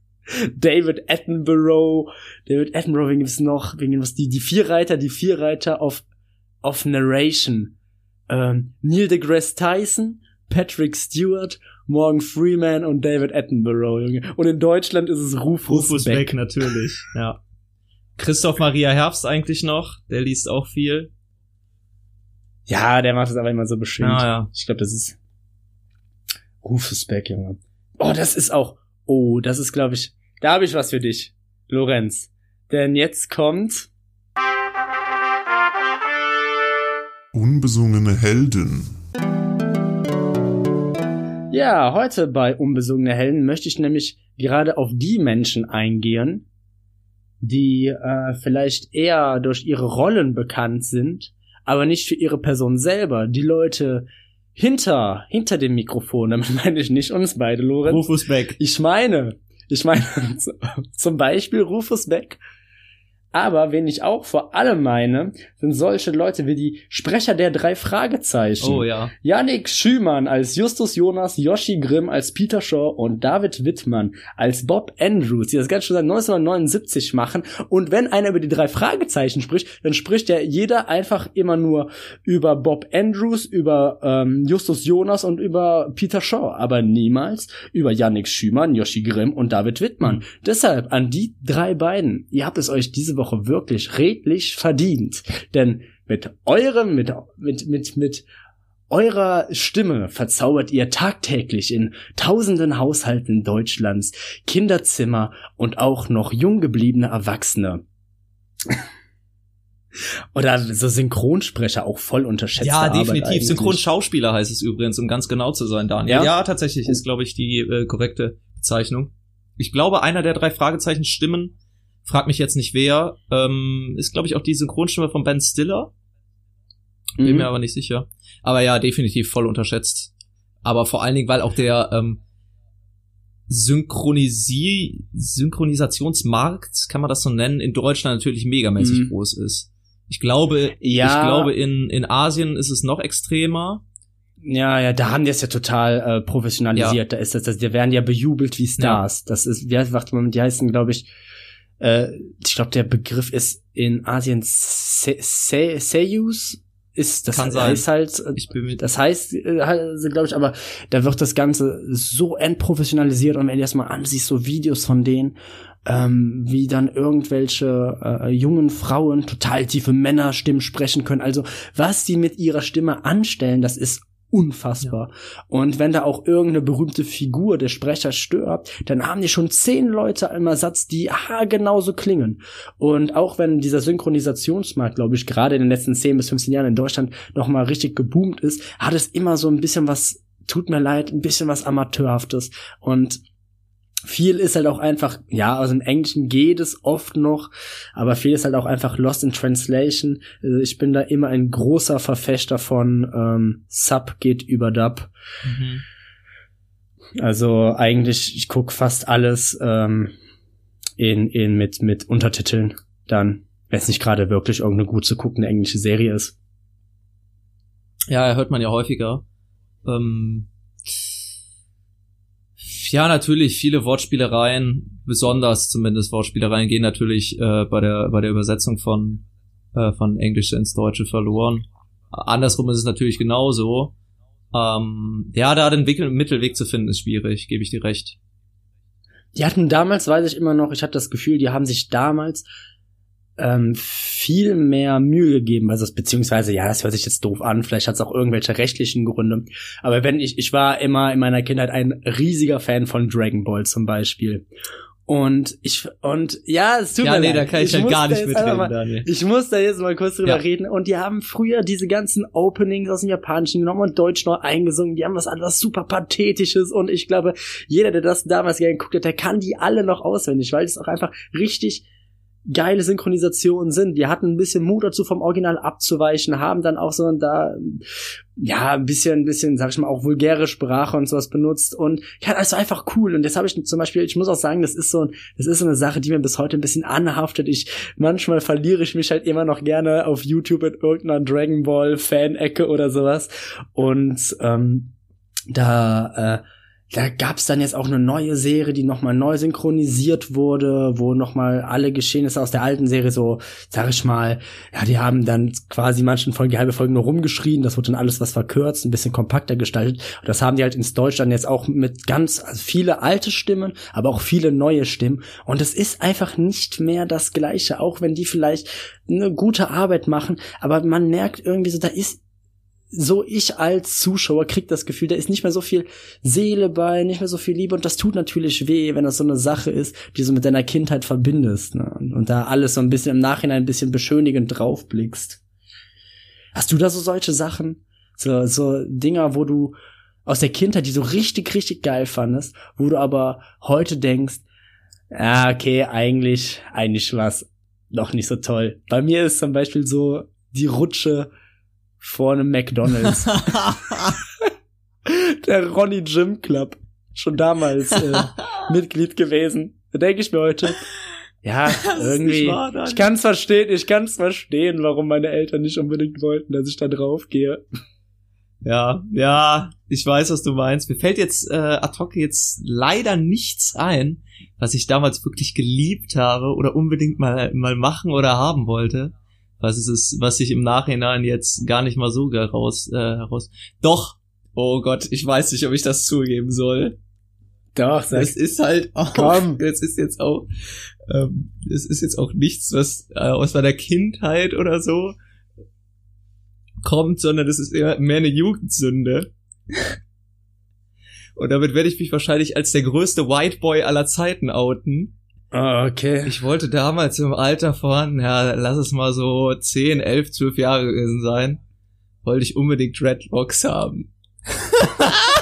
David Attenborough, David Attenborough, wen gibt's noch? Wen gibt's die die Vierreiter, die Vierreiter auf auf Narration. Ähm, Neil deGrasse Tyson, Patrick Stewart, Morgan Freeman und David Attenborough, Junge. Und in Deutschland ist es Rufus, Rufus Beck. Beck, natürlich. Ja. Christoph Maria Herbst eigentlich noch. Der liest auch viel. Ja, der macht es aber immer so bestimmt. Ah, ja. Ich glaube, das ist Rufus Beck, Junge. Oh, das ist auch. Oh, das ist, glaube ich. Da habe ich was für dich, Lorenz. Denn jetzt kommt. Unbesungene Helden. Ja, heute bei Unbesungene Helden möchte ich nämlich gerade auf die Menschen eingehen, die äh, vielleicht eher durch ihre Rollen bekannt sind, aber nicht für ihre Person selber. Die Leute hinter, hinter dem Mikrofon, damit meine ich nicht uns beide, Lorenz. Rufus Beck. Ich meine, ich meine zum Beispiel Rufus Beck. Aber wen ich auch vor allem meine, sind solche Leute wie die Sprecher der drei Fragezeichen. Oh ja. Yannick Schümann als Justus Jonas, Yoshi Grimm als Peter Shaw und David Wittmann als Bob Andrews, die das Ganze schon seit 1979 machen. Und wenn einer über die drei Fragezeichen spricht, dann spricht ja jeder einfach immer nur über Bob Andrews, über ähm, Justus Jonas und über Peter Shaw, aber niemals über Yannick Schümann, Yoshi Grimm und David Wittmann. Deshalb an die drei beiden, ihr habt es euch diese Woche wirklich redlich verdient. Denn mit eurem, mit, mit, mit, mit eurer Stimme verzaubert ihr tagtäglich in tausenden Haushalten Deutschlands Kinderzimmer und auch noch jung gebliebene Erwachsene. Oder so Synchronsprecher auch voll unterschätzt. Ja, definitiv. Synchronschauspieler heißt es übrigens, um ganz genau zu sein, Daniel. Ja? Ja, tatsächlich ist, glaube ich, die äh, korrekte Bezeichnung. Ich glaube, einer der drei Fragezeichen Stimmen, frag mich jetzt nicht wer, ähm, ist, glaube ich, auch die Synchronstimme von Ben Stiller. Bin Mhm. mir aber nicht sicher. Aber ja, definitiv voll unterschätzt. Aber vor allen Dingen, weil auch der ähm, Synchronisi Synchronisationsmarkt, kann man das so nennen, in Deutschland natürlich megamäßig Mhm. groß ist. Ich glaube, Ja. ich glaube, in, in Asien ist es noch extremer. Ja, ja, da haben die es ja total äh, professionalisiert. Da ist das, das, die werden ja bejubelt wie Stars. Das ist, wie heißt, warte mal, die heißen, glaube ich, äh, ich glaube, der Begriff ist in Asien Se Se Seiyus ist das Kann sein. ist halt Ich bin mir das heißt, äh, glaube ich, aber da wird das Ganze so entprofessionalisiert und wenn du das mal ansiehst, so Videos von denen, ähm, wie dann irgendwelche äh, jungen Frauen total tiefe Männerstimmen sprechen können. Also was die mit ihrer Stimme anstellen, das ist unfassbar. Und wenn da auch irgendeine berühmte Figur, der Sprecher stirbt, dann haben die schon zehn Leute im Ersatz, die ah, genauso klingen. Und auch wenn dieser Synchronisationsmarkt, glaube ich, gerade in den letzten 10 bis 15 Jahren in Deutschland noch mal richtig geboomt ist, hat es immer so ein bisschen was, tut mir leid, ein bisschen was Amateurhaftes. Und viel ist halt auch einfach, ja, also im Englischen geht es oft noch, aber viel ist halt auch einfach lost in translation. Also Ich bin da immer ein großer Verfechter von ähm, Sub geht über Dub. Mhm. Also eigentlich, ich guck fast alles ähm, in, in mit, mit Untertiteln dann, wenn es nicht gerade wirklich irgendeine gut zu guckende englische Serie ist. Ja, hört man ja häufiger. Ähm, ja, natürlich, viele Wortspielereien, besonders zumindest Wortspielereien, gehen natürlich äh, bei der bei der Übersetzung von äh, von Englische ins Deutsche verloren. Andersrum ist es natürlich genauso. Ähm, ja, da den Wickel- Mittelweg zu finden, ist schwierig, gebe ich dir recht. die hatten damals, weiß ich immer noch, ich hatte das Gefühl, die haben sich damals ähm, viel mehr Mühe gegeben, also beziehungsweise ja, das hört sich jetzt doof an, vielleicht hat es auch irgendwelche rechtlichen Gründe, aber wenn ich, ich war immer in meiner Kindheit ein riesiger Fan von Dragon Ball zum Beispiel und ich, und ja, es tut ja, mir nee, leid. da kann ich, ich halt gar nicht mitreden, mal, Daniel. Ich muss da jetzt mal kurz drüber Ja. reden. Und die haben früher diese ganzen Openings aus dem Japanischen genommen und Deutsch noch eingesungen. Die haben was etwas super Pathetisches. Und ich glaube, jeder, der das damals gerne geguckt hat, der kann die alle noch auswendig, weil es auch einfach richtig geile Synchronisationen sind. Die hatten ein bisschen Mut dazu, vom Original abzuweichen, haben dann auch so da, ja, ein bisschen, ein bisschen, sag ich mal, auch vulgäre Sprache und sowas benutzt. Und ja, das war einfach cool. Und jetzt habe ich zum Beispiel, ich muss auch sagen, das ist so, ein- das ist so eine Sache, die mir bis heute ein bisschen anhaftet. Ich, manchmal verliere ich mich halt immer noch gerne auf YouTube in irgendeiner Dragon Ball Fan-Ecke oder sowas. Und, ähm, da, äh, da gab's dann jetzt auch eine neue Serie, die nochmal neu synchronisiert wurde, wo nochmal alle Geschehnisse aus der alten Serie so, sag ich mal, ja, die haben dann quasi manchen Folgen die halbe Folge nur rumgeschrien, das wurde dann alles was verkürzt, ein bisschen kompakter gestaltet. Und das haben die halt ins Deutsch dann jetzt auch mit ganz, also viele alte Stimmen, aber auch viele neue Stimmen. Und es ist einfach nicht mehr das Gleiche, auch wenn die vielleicht eine gute Arbeit machen, aber man merkt irgendwie so, da ist so ich als Zuschauer krieg das Gefühl, da ist nicht mehr so viel Seele bei, nicht mehr so viel Liebe und das tut natürlich weh, wenn das so eine Sache ist, die du mit deiner Kindheit verbindest ne? und, da alles so ein bisschen im Nachhinein ein bisschen beschönigend draufblickst. Hast du da so solche Sachen? So, so Dinger, wo du aus der Kindheit, die so richtig, richtig geil fandest, wo du aber heute denkst, ja, okay, eigentlich, eigentlich war's noch nicht so toll. Bei mir ist zum Beispiel so die Rutsche vor einem McDonalds. Der Ronny Gym Club. Schon damals äh, Mitglied gewesen. Da denke ich mir heute, ja, ist irgendwie, nicht wahr, ich kann's verstehen, ich kann's verstehen, warum meine Eltern nicht unbedingt wollten, dass ich da drauf gehe. Ja, ja, ich weiß, was du meinst. Mir fällt jetzt äh, ad hoc jetzt leider nichts ein, was ich damals wirklich geliebt habe oder unbedingt mal mal machen oder haben wollte. Was es ist, was ich im Nachhinein jetzt gar nicht mal so heraus äh, heraus. Doch. Oh Gott, ich weiß nicht, ob ich das zugeben soll. Doch, sag, Das ist halt auch, Komm. das ist jetzt auch, ähm, das ist jetzt auch nichts, was äh, aus meiner Kindheit oder so kommt, sondern das ist eher mehr eine Jugendsünde. Und damit werde ich mich wahrscheinlich als der größte White Boy aller Zeiten outen. Ah, okay. Ich wollte damals im Alter von, ja, lass es mal so 10, 11, 12 Jahre gewesen sein, wollte ich unbedingt Dreadlocks haben.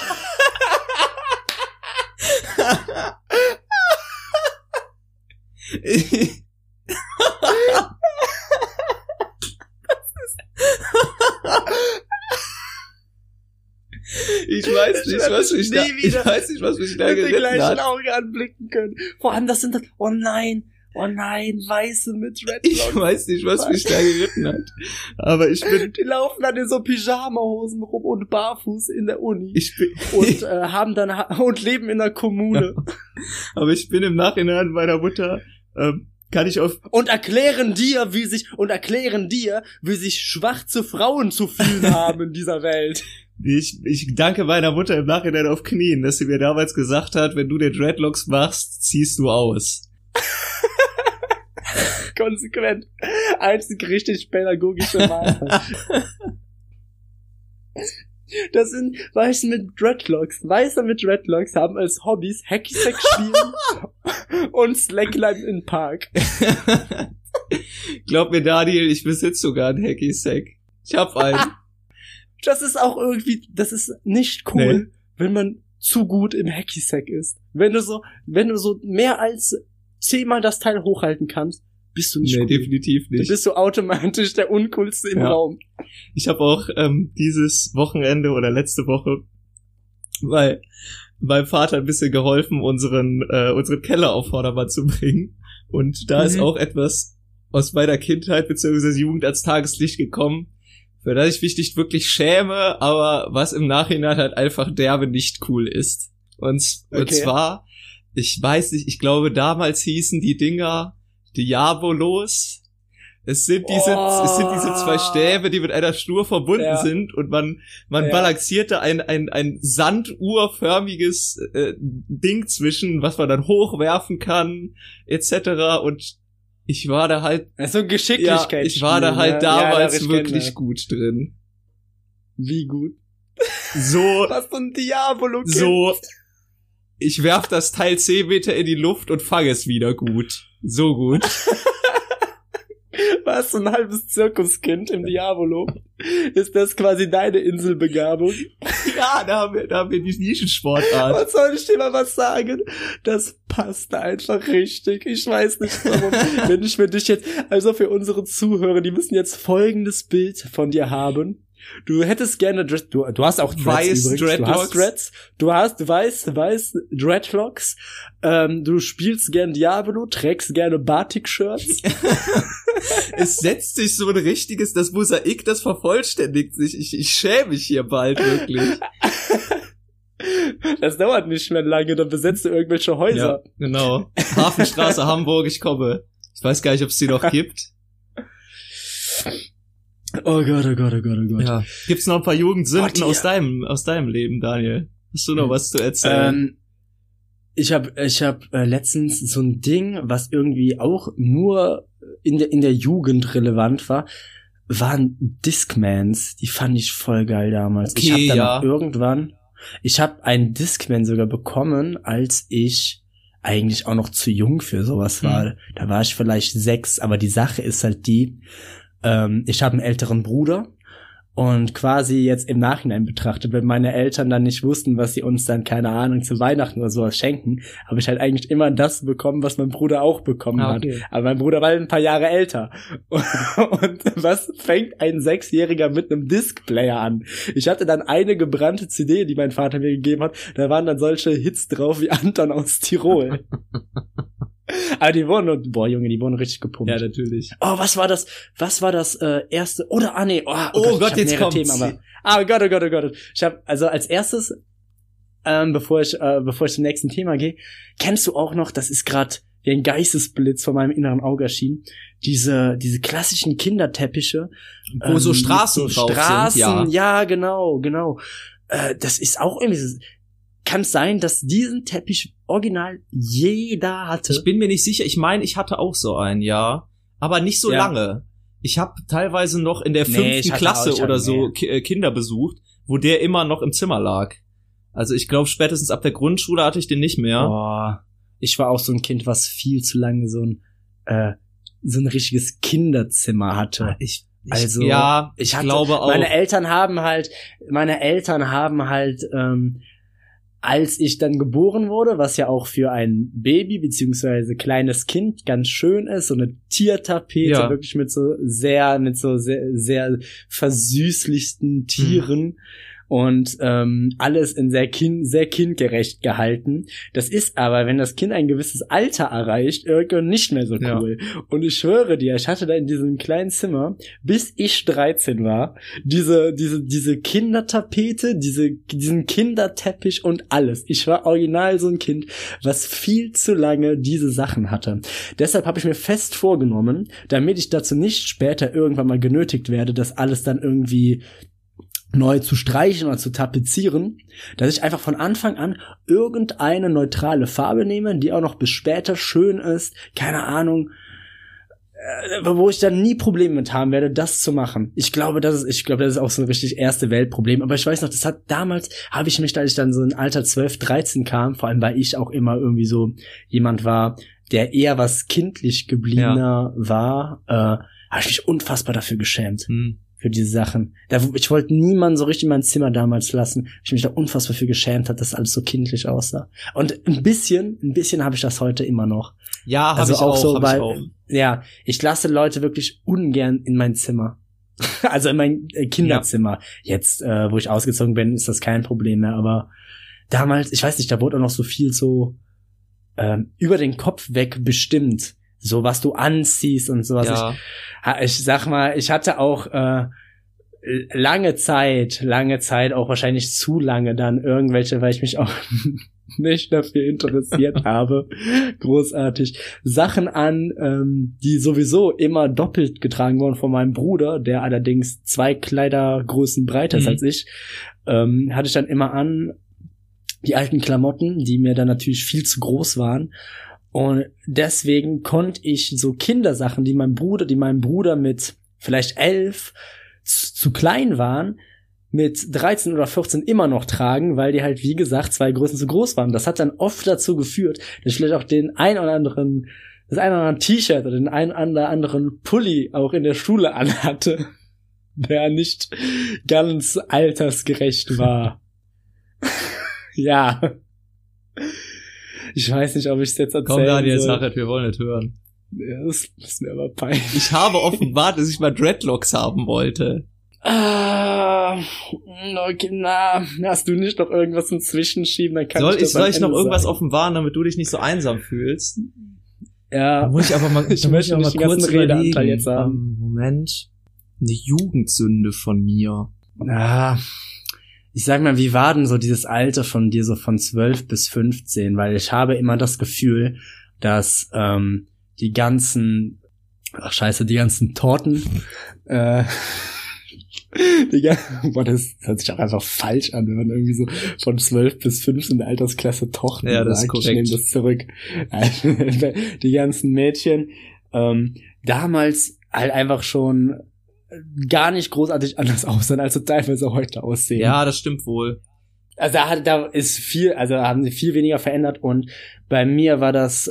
Ich weiß nicht, was mich da, ich weiß nicht, was mich da mit geritten gleichen hat. Auge anblicken können. Vor allem, das sind dann, oh nein, oh nein, Weiße mit Ich Dreadlocks. weiß nicht, was mich da geritten hat. Aber ich bin, Die laufen dann in so Pyjamahosen rum und barfuß in der Uni. ich bin, und äh, haben dann und leben in der Kommune aber ich bin im Nachhinein meiner Mutter, ähm, kann ich auf, und erklären dir, wie sich und erklären dir, wie sich schwarze Frauen zu fühlen haben in dieser Welt. Ich, ich danke meiner Mutter im Nachhinein auf Knien, dass sie mir damals gesagt hat, wenn du dir Dreadlocks machst, ziehst du aus. Konsequent. Einzig richtig pädagogische Maßnahme. Das sind Weiße mit Dreadlocks. Weiße mit Dreadlocks haben als Hobbys Hacky-Sack spielen und Slackline in Park. Glaub mir, Daniel, ich besitze sogar einen Hacky-Sack. Ich hab einen. Das ist auch irgendwie, das ist nicht cool, Nee. wenn man zu gut im Hacky-Sack ist. Wenn du so, wenn du so mehr als zehnmal das Teil hochhalten kannst, bist du nicht nee, cool. definitiv Du nicht. bist so automatisch der uncoolste im Ja. Raum. Ich habe auch ähm, dieses Wochenende oder letzte Woche weil meinem Vater ein bisschen geholfen, unseren äh, unseren Keller auf Vordermann zu bringen. Und da ist Mhm. auch etwas aus meiner Kindheit bzw. Jugend ans Tageslicht gekommen, für das ich mich nicht wirklich schäme, aber was im Nachhinein halt einfach derbe nicht cool ist. Und, und Okay. zwar, ich weiß nicht, ich glaube damals hießen die Dinger Diabolos. Es sind diese, Oh. es sind diese zwei Stäbe, die mit einer Schnur verbunden Ja. sind und man, man Ja. balancierte ein, ein, ein sanduhrförmiges äh, Ding zwischen, was man dann hochwerfen kann, etc. Und ich war da halt, So ein ja, Geschicklichkeit. ich war da halt ne? damals ich wirklich kenne. gut drin. Wie gut. So, Was so ein Diabolo. so, ich werf das Teil 10 Meter in die Luft und fange es wieder gut. So gut. Was so ein halbes Zirkuskind im Diabolo. Ist das quasi deine Inselbegabung? Ja, da haben wir, da haben wir die Nischensportart. Was soll ich dir mal was sagen? Das passt einfach richtig. Ich weiß nicht warum. Wenn ich für dich jetzt, also für unsere Zuhörer, die müssen jetzt folgendes Bild von dir haben. Du hättest gerne Dread, du, du hast auch Dreads Weiß übrigens. Du Dreadlocks. hast Dreads. Du hast weiß, weiß Dreadlocks. Ähm, du spielst gern Diablo, trägst gerne Batik-Shirts. Es setzt sich so ein richtiges, das Mosaik, das vervollständigt sich. Ich, ich schäme mich hier bald wirklich. Das dauert nicht mehr lange, dann besetzt du irgendwelche Ja, Häuser. genau. Hafenstraße Hamburg, ich komme. Ich weiß gar nicht, ob es die noch gibt. Oh Gott, oh Gott, oh Gott, oh Gott. Ja. Gibt's noch ein paar Jugendsünden ja. aus deinem, aus deinem Leben, Daniel? Hast du noch was zu erzählen? Ähm, ich habe ich hab, äh, letztens so ein Ding, was irgendwie auch nur in der, in der Jugend relevant war, waren Discmans. Die fand ich voll geil damals. ich Okay, habe dann ja. irgendwann, ich habe einen Discman sogar bekommen, als ich eigentlich auch noch zu jung für sowas Hm. war. Da war ich vielleicht sechs, aber die Sache ist halt die, ähm, ich habe einen älteren Bruder und quasi jetzt im Nachhinein betrachtet, wenn meine Eltern dann nicht wussten, was sie uns dann, keine Ahnung, zu Weihnachten oder sowas schenken, habe ich halt eigentlich immer das bekommen, was mein Bruder auch bekommen Ah, hat. okay. Aber mein Bruder war halt ein paar Jahre älter. Und was fängt ein Sechsjähriger mit einem Discplayer an? Ich hatte dann eine gebrannte CD, die mein Vater mir gegeben hat. Da waren dann solche Hits drauf wie Anton aus Tirol. Aber die wurden, boah Junge, die wurden richtig gepumpt. ja, natürlich. Oh, was war das? Was war das äh, erste? Oder ah nee, oh, Oh Gott, ich hab jetzt kommt's. aber, ah Gott, oh Gott, oh Gott. Ich habe also als erstes, ähm, bevor ich äh, bevor ich zum nächsten Thema gehe, kennst du auch noch? Das ist gerade wie ein Geistesblitz vor meinem inneren Auge erschienen. Diese diese klassischen Kinderteppiche, Wo so ähm, Straßen mit drauf Straßen, sind, ja. ja, genau, genau. Äh, das ist auch irgendwie. Kann es sein, dass diesen Teppich original jeder hatte? Ich bin mir nicht sicher. Ich meine, ich hatte auch so einen, ja. Aber nicht so Ja. lange. Ich habe teilweise noch in der Nee, fünften Klasse auch- oder so. Ki äh, Kinder besucht, wo der immer noch im Zimmer lag. Also ich glaube, spätestens ab der Grundschule hatte ich den nicht mehr. Boah, ich war auch so ein Kind, was viel zu lange so ein äh, so ein richtiges Kinderzimmer hatte. Ich, ich Also, ja, ich ich hatte- glaube auch. Meine Eltern haben halt, meine Eltern haben halt, ähm, als ich dann geboren wurde, was ja auch für ein Baby beziehungsweise kleines Kind ganz schön ist, so eine Tiertapete, Ja. wirklich mit so sehr, mit so sehr, sehr versüßlichsten Tieren. Und ähm, alles in sehr, kind, sehr kindgerecht gehalten. Das ist aber, wenn das Kind ein gewisses Alter erreicht, irgendwann nicht mehr so Ja. cool. Und ich schwöre dir, ich hatte da in diesem kleinen Zimmer, bis ich 13 war, diese, diese, diese Kindertapete, diese, diesen Kinderteppich und alles. Ich war original so ein Kind, was viel zu lange diese Sachen hatte. Deshalb habe ich mir fest vorgenommen, damit ich dazu nicht später irgendwann mal genötigt werde, das alles dann irgendwie neu zu streichen oder zu tapezieren, dass ich einfach von Anfang an irgendeine neutrale Farbe nehme, die auch noch bis später schön ist, keine Ahnung, äh, wo ich dann nie Probleme mit haben werde, das zu machen. Ich glaube, das ist, ich glaube, das ist auch so ein richtig erste Weltproblem. Aber ich weiß noch, das hat damals, habe ich mich, als ich dann so in Alter 12, 13 kam, vor allem weil ich auch immer irgendwie so jemand war, der eher was kindlich gebliebener war, äh, habe ich mich unfassbar dafür geschämt Hm. Für diese Sachen. Da, ich wollte niemanden so richtig in mein Zimmer damals lassen. weil Ich mich da unfassbar für geschämt hat, dass alles so kindlich aussah. Und ein bisschen, ein bisschen habe ich das heute immer noch. Ja, habe Also ich auch auch, so, weil- ich auch. Ja, ich lasse Leute wirklich ungern in mein Zimmer. also in mein äh, Kinderzimmer. Jetzt, äh, wo ich ausgezogen bin, ist das kein Problem mehr. Aber damals, ich weiß nicht, da wurde auch noch so viel so ähm, über den Kopf weg bestimmt. So was du anziehst und sowas. Ich, ja. Ha, Ich sag mal, ich hatte auch, äh, lange Zeit, lange Zeit, auch wahrscheinlich zu lange dann irgendwelche, weil ich mich auch nicht dafür interessiert habe, großartig, Sachen an, ähm, die sowieso immer doppelt getragen wurden von meinem Bruder, der allerdings zwei Kleidergrößen breiter ist Mhm. als ich, ähm, hatte ich dann immer an die alten Klamotten, die mir dann natürlich viel zu groß waren. Und deswegen konnte ich so Kindersachen, die mein Bruder, die meinem Bruder mit vielleicht elf zu, zu klein waren, mit 13 oder 14 immer noch tragen, weil die halt, wie gesagt, zwei Größen zu groß waren. Das hat dann oft dazu geführt, dass ich vielleicht auch den ein oder anderen, das ein oder andere T-Shirt oder den ein oder anderen Pulli auch in der Schule anhatte, der nicht ganz altersgerecht war. ja. Ich weiß nicht, ob ich es jetzt erzählen Komm, Daniel, sag es, wir wollen es hören. Ja, das ist mir aber peinlich. Ich habe offenbart, dass ich mal Dreadlocks haben wollte. Ah, okay, na, hast du nicht noch irgendwas zum Zwischenschieben? Dann kann Soll ich, ich, soll ich noch Ende irgendwas sagen. offenbaren, damit du dich nicht so einsam fühlst? Ja, muss ich aber mal, Ich möchte nicht den ganzen Redeanteil jetzt haben. Ähm, Moment. Eine Jugendsünde von mir. ja. Ich sag mal, wie war denn so dieses Alter von dir, so von 12 bis 15? Weil ich habe immer das Gefühl, dass ähm, die ganzen, ach scheiße, die ganzen Torten, äh, die, boah, das hört sich auch einfach falsch an, wenn man irgendwie so von 12 bis 15 in der Altersklasse Torten Ja, das ist sagt. Ich korrekt. nehme das zurück. Die ganzen Mädchen, ähm, damals halt einfach schon gar nicht großartig anders aussehen, als sie teilweise heute aussehen. Ja, das stimmt wohl. Also da, hat, da ist viel, also da haben sie viel weniger verändert und bei mir war das,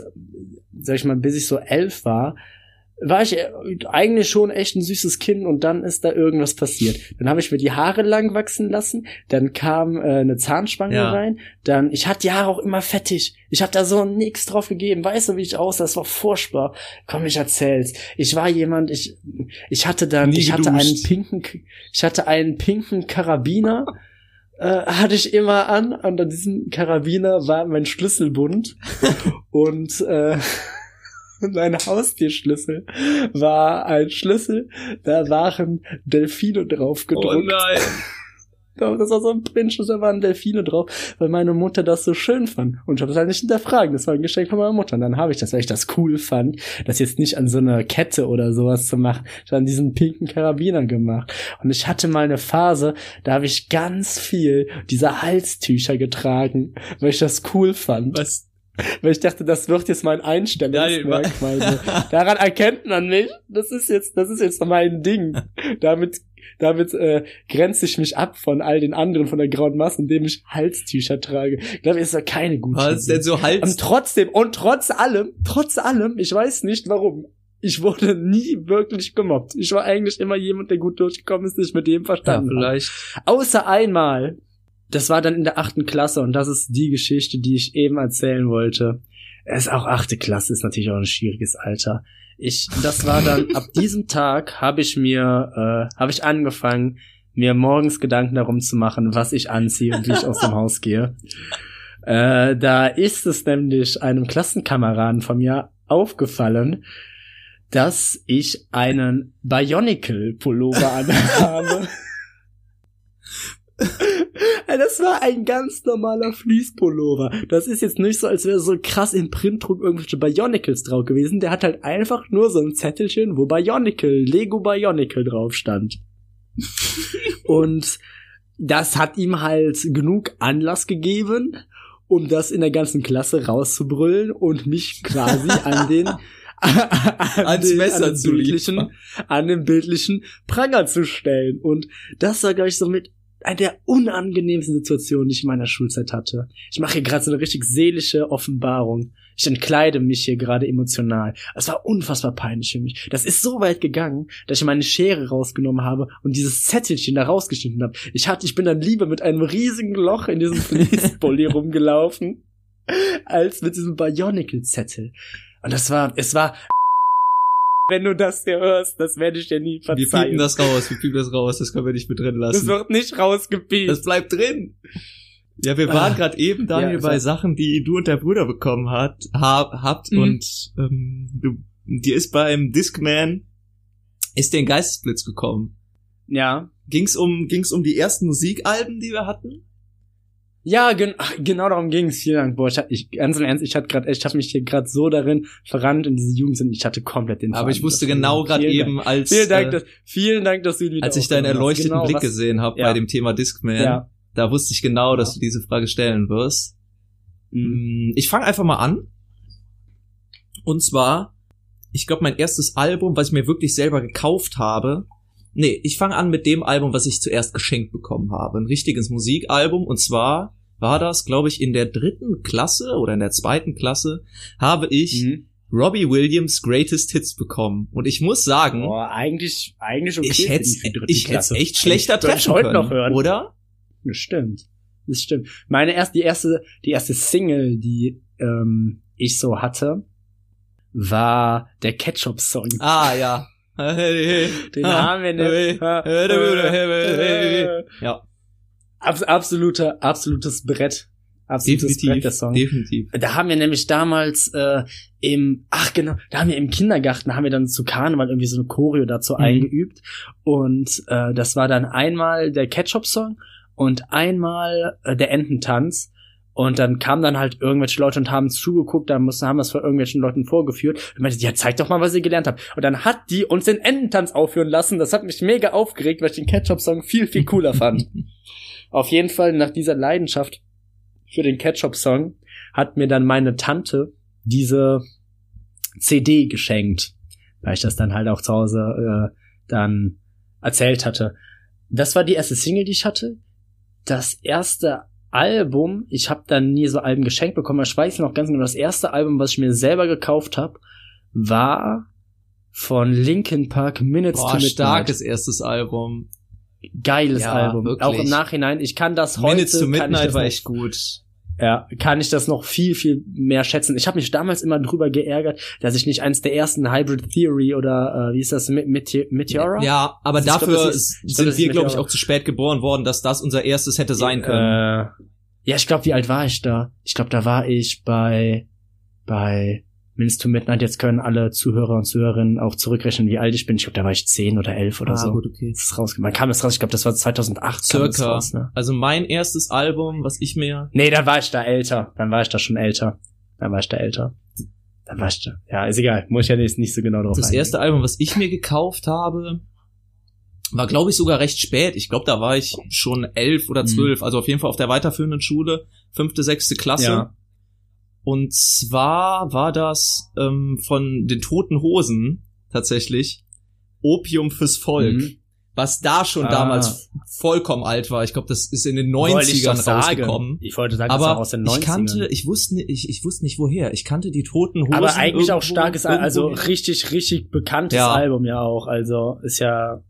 sag ich mal, bis ich so elf war, war ich äh, eigentlich schon echt ein süßes Kind und dann ist da irgendwas passiert. Dann habe ich mir die Haare lang wachsen lassen, dann kam äh, eine Zahnspange Ja. rein, dann, ich hatte die Haare auch immer fettig. Ich habe da so nix drauf gegeben. Weißt du, wie ich aussah? Das war furchtbar. Komm, ich erzähl's. Ich war jemand, ich, ich hatte dann, Nie ich hatte einen geduscht. pinken, ich hatte einen pinken Karabiner äh, hatte ich immer an und an diesem Karabiner war mein Schlüsselbund und äh, mein Haustierschlüssel war ein Schlüssel, da waren Delfine drauf Oh gedruckt. nein. Das war so ein Printschluss, da waren Delfine drauf, weil meine Mutter das so schön fand. Und ich habe das halt nicht hinterfragen. Das war ein Geschenk von meiner Mutter. Und dann habe ich das, weil ich das cool fand, das jetzt nicht an so einer Kette oder sowas zu machen. An diesen pinken Karabiner gemacht. Und ich hatte mal eine Phase, da habe ich ganz viel dieser Halstücher getragen, weil ich das cool fand. Was? Weil ich dachte, das wird jetzt mein Einstellungsmerkmal. so. Daran erkennt man mich. Das ist jetzt, das ist jetzt mein Ding. Damit, damit äh, grenze ich mich ab von all den anderen von der grauen Masse, indem ich Halstücher trage. Ich glaube, ist ja keine gute Was Idee. denn so Und Hals? trotzdem, und trotz allem, trotz allem, ich weiß nicht warum. Ich wurde nie wirklich gemobbt. Ich war eigentlich immer jemand, der gut durchgekommen ist, sich mit dem Ja, verstanden hat. vielleicht. Außer einmal. Das war dann in der achten Klasse und das ist die Geschichte, die ich eben erzählen wollte. Es ist auch achte Klasse, ist natürlich auch ein schwieriges Alter. Ich, das war dann, ab diesem Tag habe ich mir, äh, habe ich angefangen, mir morgens Gedanken darum zu machen, was ich anziehe und wie ich aus dem Haus gehe. Äh, da ist es nämlich einem Klassenkameraden von mir aufgefallen, dass ich einen Bionicle-Pullover anhabe. Das war ein ganz normaler Fließpullover. Das ist jetzt nicht so, als wäre so krass im Printdruck irgendwelche Bionicles drauf gewesen. Der hat halt einfach nur so ein Zettelchen, wo Bionicle, Lego Bionicle drauf stand. Und das hat ihm halt genug Anlass gegeben, um das in der ganzen Klasse rauszubrüllen und mich quasi an den an Ans den, Messer an zu bildlichen, liefern. an den bildlichen Pranger zu stellen. Und das war, glaube ich, so mit einer der unangenehmsten Situationen, die ich in meiner Schulzeit hatte. Ich mache hier gerade so eine richtig seelische Offenbarung. Ich entkleide mich hier gerade emotional. Es war unfassbar peinlich für mich. Das ist so weit gegangen, dass ich meine Schere rausgenommen habe und dieses Zettelchen da rausgeschnitten habe. Ich hatte, ich bin dann lieber mit einem riesigen Loch in diesem Fließpulli rumgelaufen, als mit diesem Bionicle-Zettel. Und das war, es war, wenn du das hier hörst, das werde ich dir nie Wir piepen verzeihen. das raus, wir piepen das raus, das können wir nicht mit drin Das lassen. wird nicht rausgepiept. Das bleibt drin. Ja, wir waren Ah. gerade eben, Daniel, Ja, bei. Sachen, die du und der Bruder bekommen hat, hab, habt Mhm. und ähm, du, dir ist beim Discman ist dir ein Geistesblitz gekommen. Ja. Ging's um, ging's um die ersten Musikalben, die wir hatten? Ja, gen ach, genau darum ging's. Vielen Dank. Boah, ich, hab- ich ganz im Ernst, ich hatte gerade, ich habe mich hier gerade so darin verrannt in diese Jugend ich hatte komplett den. Aber ich wusste genau gerade eben, als, Dank. Vielen Dank, äh, dass, vielen Dank, dass du wieder als ich deinen erleuchteten Genau, Blick was- gesehen habe Ja. bei dem Thema Discman, Ja. da wusste ich genau, dass Ja. du diese Frage stellen wirst. Mhm. Mm, Ich fange einfach mal an. Und zwar, ich glaube, mein erstes Album, was ich mir wirklich selber gekauft habe. Nee, ich fange an mit dem Album, was ich zuerst geschenkt bekommen habe. Ein richtiges Musikalbum. Und zwar war das, glaube ich, in der dritten Klasse oder in der zweiten Klasse habe ich Mhm. Robbie Williams Greatest Hits bekommen. Und ich muss sagen, Boah, eigentlich, eigentlich okay. ich hätte ich hätte echt schlechter ich treffen heute können, noch hören. oder? Das stimmt. Das stimmt. Meine erste, die erste, die erste Single, die ähm, ich so hatte, war der Ketchup-Song. Ah, ja. Den haben wir hey. Ja, Abs absoluter, absolutes Brett. Absolutes Brett, definitiv, der Song. definitiv. Da haben wir nämlich damals äh, im, ach genau, da haben wir im Kindergarten, haben wir dann zu Karneval irgendwie so eine Choreo dazu Mhm. eingeübt. Und äh, das war dann einmal der Ketchup-Song und einmal äh, der Ententanz. Und dann kamen dann halt irgendwelche Leute und haben zugeguckt, dann mussten, haben das vor irgendwelchen Leuten vorgeführt. Und meinte, ja, zeig doch mal, was ihr gelernt habt. Und dann hat die uns den Ententanz aufführen lassen. Das hat mich mega aufgeregt, weil ich den Ketchup-Song viel, viel cooler fand. Auf jeden Fall nach dieser Leidenschaft für den Ketchup-Song hat mir dann meine Tante diese CD geschenkt, weil ich das dann halt auch zu Hause äh, dann erzählt hatte. Das war die erste Single, die ich hatte. Das erste Album, ich habe dann nie so Alben geschenkt bekommen, aber ich weiß noch ganz genau, das erste Album, was ich mir selber gekauft habe, war von Linkin Park Minutes to Boah, Midnight. starkes erstes Album. Geiles Ja, Album. wirklich. Auch im Nachhinein, ich kann das heute Minutes to Midnight war echt gut. Ja, kann ich das noch viel, viel mehr schätzen. Ich habe mich damals immer drüber geärgert, dass ich nicht eins der ersten Hybrid Theory oder äh, wie ist das, Me- Mete Meteora? Ja, aber glaub, dafür das ist- glaub, sind wir, glaube ich, auch zu spät geboren worden, dass das unser erstes hätte sein können. Äh, ja, ich glaube, wie alt war ich da? Ich glaube, da war ich bei bei Minutes to Midnight. Jetzt können alle Zuhörer und Zuhörerinnen auch zurückrechnen, wie alt ich bin. Ich glaube, da war ich zehn oder elf oder Ah, so. gut, okay. Das ist rausgekommen. Kam das raus? Ich glaube, das war 2008. kam das Circa. Raus, ne? Also mein erstes Album, was ich mir Nee, dann war ich da älter. Dann war ich da schon älter. Dann war ich da älter. Dann war ich da. Ja, ist egal. Muss ich ja nicht, nicht so genau drauf Das eingehen. erste Album, was ich mir gekauft habe, war, glaube ich, sogar recht spät. Ich glaube, da war ich schon elf oder Mhm. zwölf. Also auf jeden Fall auf der weiterführenden Schule, fünfte, sechste Klasse. Ja. Und zwar war das ähm, von den Toten Hosen tatsächlich Opium fürs Volk. Mhm. Was da schon Ah. damals vollkommen alt war. Ich glaube, das ist in den Wollte ich 90ern doch sagen. rausgekommen. Ich wollte sagen, das war Aber aus den 90ern. ich kannte, ich wusste, nicht- ich, ich wusste nicht woher. Ich kannte die Toten Hosen. aber eigentlich auch irgendwo- starkes, Al- also irgendwoher. richtig, richtig bekanntes Ja. Album ja auch. Also ist ja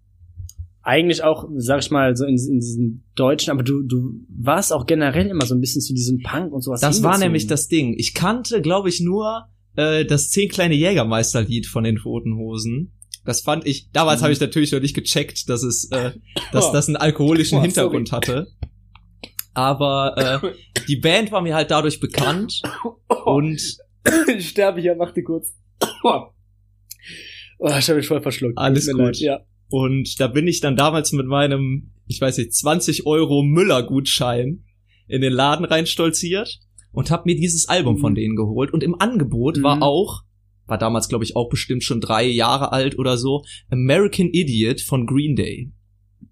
eigentlich auch, sag ich mal, so in, in diesem Deutschen, aber du, du warst auch generell immer so ein bisschen zu diesem Punk und sowas. Das war nämlich das Ding. Ich kannte, glaube ich, nur äh, das zehn kleine Jägermeister-Lied von den Toten Hosen. Das fand ich, damals Mhm. habe ich natürlich noch nicht gecheckt, dass es, äh, dass Oh. das einen alkoholischen Oh, Hintergrund hatte. Aber äh, die Band war mir halt dadurch bekannt und ich sterbe hier, mach dir kurz. Oh, ich habe mich voll verschluckt. Alles gut. leid, Ja. Und da bin ich dann damals mit meinem, ich weiß nicht, 20 Euro Müller-Gutschein in den Laden reinstolziert und habe mir dieses Album von Mhm. denen geholt. Und im Angebot Mhm. war auch, war damals glaube ich auch bestimmt schon drei Jahre alt oder so, American Idiot von Green Day.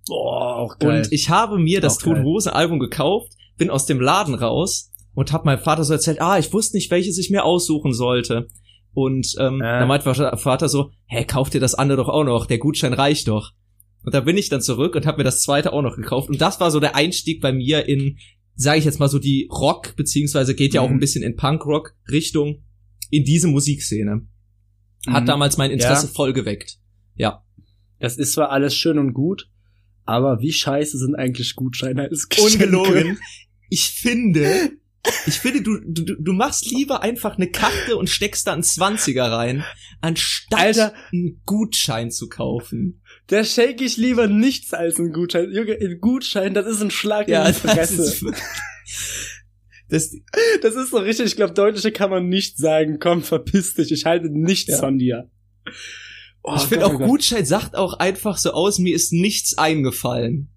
Boah, auch geil. Und ich habe mir das. Toten Album gekauft, bin aus dem Laden raus und habe meinem Vater so erzählt, ah, ich wusste nicht, welches ich mir aussuchen sollte. Und ähm, Äh. dann meinte mein Vater so, hä, kauf dir das andere doch auch noch, der Gutschein reicht doch. Und da bin ich dann zurück und habe mir das zweite auch noch gekauft. Und das war so der Einstieg bei mir in, sage ich jetzt mal so, die Rock, beziehungsweise geht ja auch Mhm. ein bisschen in Punk-Rock-Richtung, in diese Musikszene. Hat Mhm. damals mein Interesse Ja. voll geweckt. Ja. Das ist zwar alles schön und gut, aber wie scheiße sind eigentlich Gutscheine als Geschenke? Ungelogen. Ich finde, ich finde, du, du, du machst lieber einfach eine Karte und steckst da einen 20er rein, anstatt Alter. einen Gutschein zu kaufen. Da schenke ich lieber nichts als einen Gutschein. Junge, ein Gutschein, das ist ein Schlag in die Fresse. das, Das ist so richtig, ich glaube, deutlicher kann man nicht sagen, komm, verpiss dich, ich halte nichts Ja. von dir. Oh ich finde auch Gott. Gutschein sagt auch einfach so aus, mir ist nichts eingefallen.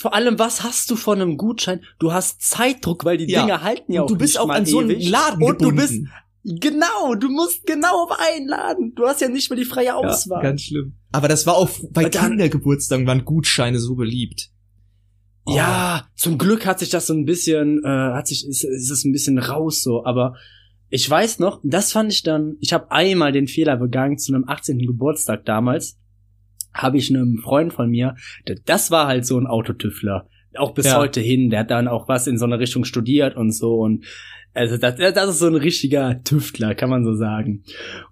Vor allem, was hast du von einem Gutschein? Du hast Zeitdruck, weil die Ja. Dinger halten ja Und auch du bist nicht auch mal an so einen ewig. Laden Und du gebunden. bist Genau, du musst genau auf einen Laden. Du hast ja nicht mehr die freie Auswahl. ganz schlimm. Aber das war auch bei dann- Kindergeburtstagen waren Gutscheine so beliebt. Oh. Ja, zum Glück hat sich das so ein bisschen, äh, hat sich, ist, ist es ein bisschen raus so, aber ich weiß noch, das fand ich dann, ich habe einmal den Fehler begangen zu einem 18. Geburtstag damals, habe ich einem Freund von mir, der- das war halt so ein Autotüffler, auch bis Ja. heute hin, der hat dann auch was in so einer Richtung studiert und so und also das, das ist so ein richtiger Tüftler, kann man so sagen.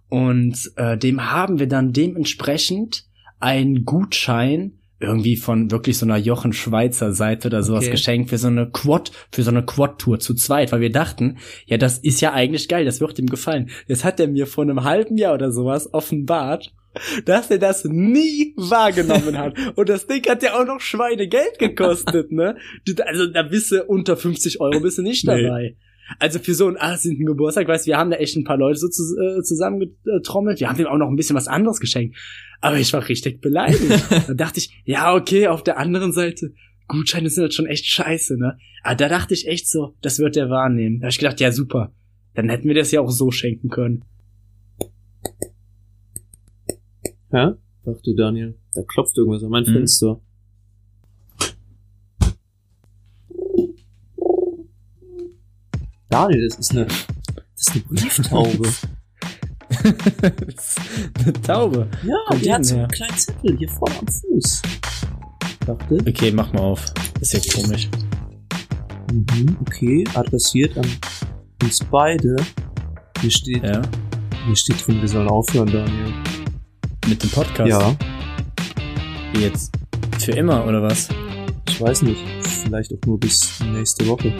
Und äh, dem haben wir dann dementsprechend einen Gutschein irgendwie von wirklich so einer Jochen Schweizer Seite oder sowas Okay. geschenkt für so eine Quad, für so eine Quad-Tour zu zweit, weil wir dachten, ja, das ist ja eigentlich geil, das wird ihm gefallen. Jetzt hat er mir vor einem halben Jahr oder sowas offenbart, dass er das nie wahrgenommen hat. Und das Ding hat ja auch noch Schweinegeld gekostet, ne? Also da bist du unter 50 Euro bist du nicht Nee. dabei. Also für so einen 18. Geburtstag, weißt du, wir haben da echt ein paar Leute so zu, äh, zusammengetrommelt. Wir haben ihm auch noch ein bisschen was anderes geschenkt. Aber ich war richtig beleidigt. da dachte ich, ja, okay, auf der anderen Seite, Gutscheine sind halt schon echt scheiße, ne? Aber da dachte ich echt so, das wird der wahrnehmen. Da habe ich gedacht, ja, super. Dann hätten wir das ja auch so schenken können. Hä? Dachte Daniel. Da klopft irgendwas an mein Mhm. Fenster. Daniel, das ist eine, das ist eine Brieftaube. Eine Taube. ja, Kommt die hat so einen kleinen Zettel hier vorne am Fuß. Dachte. Okay, mach mal auf. Ist ja komisch. Mhm, okay, adressiert an uns beide. Hier steht, Ja. hier steht drin, wir sollen aufhören, Daniel. Mit dem Podcast. Ja, Wie jetzt? Für immer, oder was? ich weiß nicht. Vielleicht auch nur bis nächste Woche.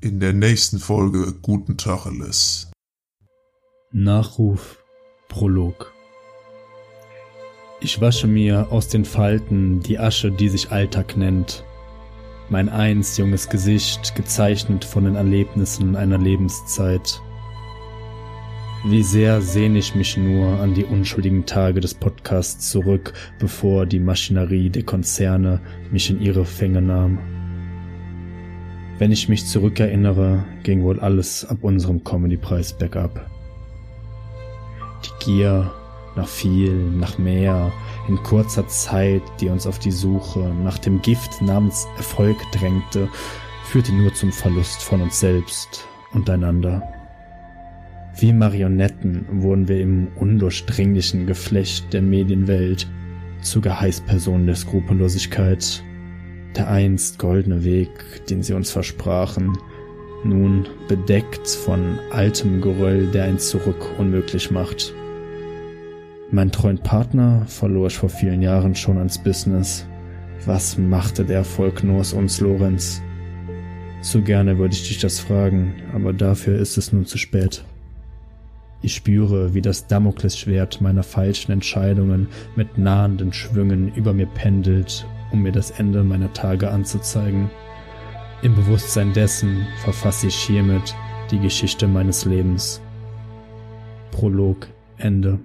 In der nächsten Folge Guten Tacheles. Nachruf. Prolog. Ich wasche mir aus den Falten die Asche, die sich Alltag nennt. Mein einst junges Gesicht, gezeichnet von den Erlebnissen einer Lebenszeit. Wie sehr sehne ich mich nur an die unschuldigen Tage des Podcasts zurück, bevor die Maschinerie der Konzerne mich in ihre Fänge nahm. Wenn ich mich zurückerinnere, ging wohl alles ab unserem Comedy-Preis bergab. Die Gier nach viel, nach mehr, in kurzer Zeit, die uns auf die Suche nach dem Gift namens Erfolg drängte, führte nur zum Verlust von uns selbst und einander. Wie Marionetten wurden wir im undurchdringlichen Geflecht der Medienwelt zu Geheißpersonen der Skrupellosigkeit. Der einst goldene Weg, den sie uns versprachen, nun bedeckt von altem Geröll, der ein Zurück unmöglich macht. Mein treuen Partner verlor ich vor vielen Jahren schon ans Business. Was machte der Erfolg nur aus uns, Lorenz? Zu gerne würde ich dich das fragen, aber dafür ist es nun zu spät. Ich spüre, wie das Damoklesschwert meiner falschen Entscheidungen mit nahenden Schwüngen über mir pendelt, um mir das Ende meiner Tage anzuzeigen. Im Bewusstsein dessen verfasse ich hiermit die Geschichte meines Lebens. Prolog Ende.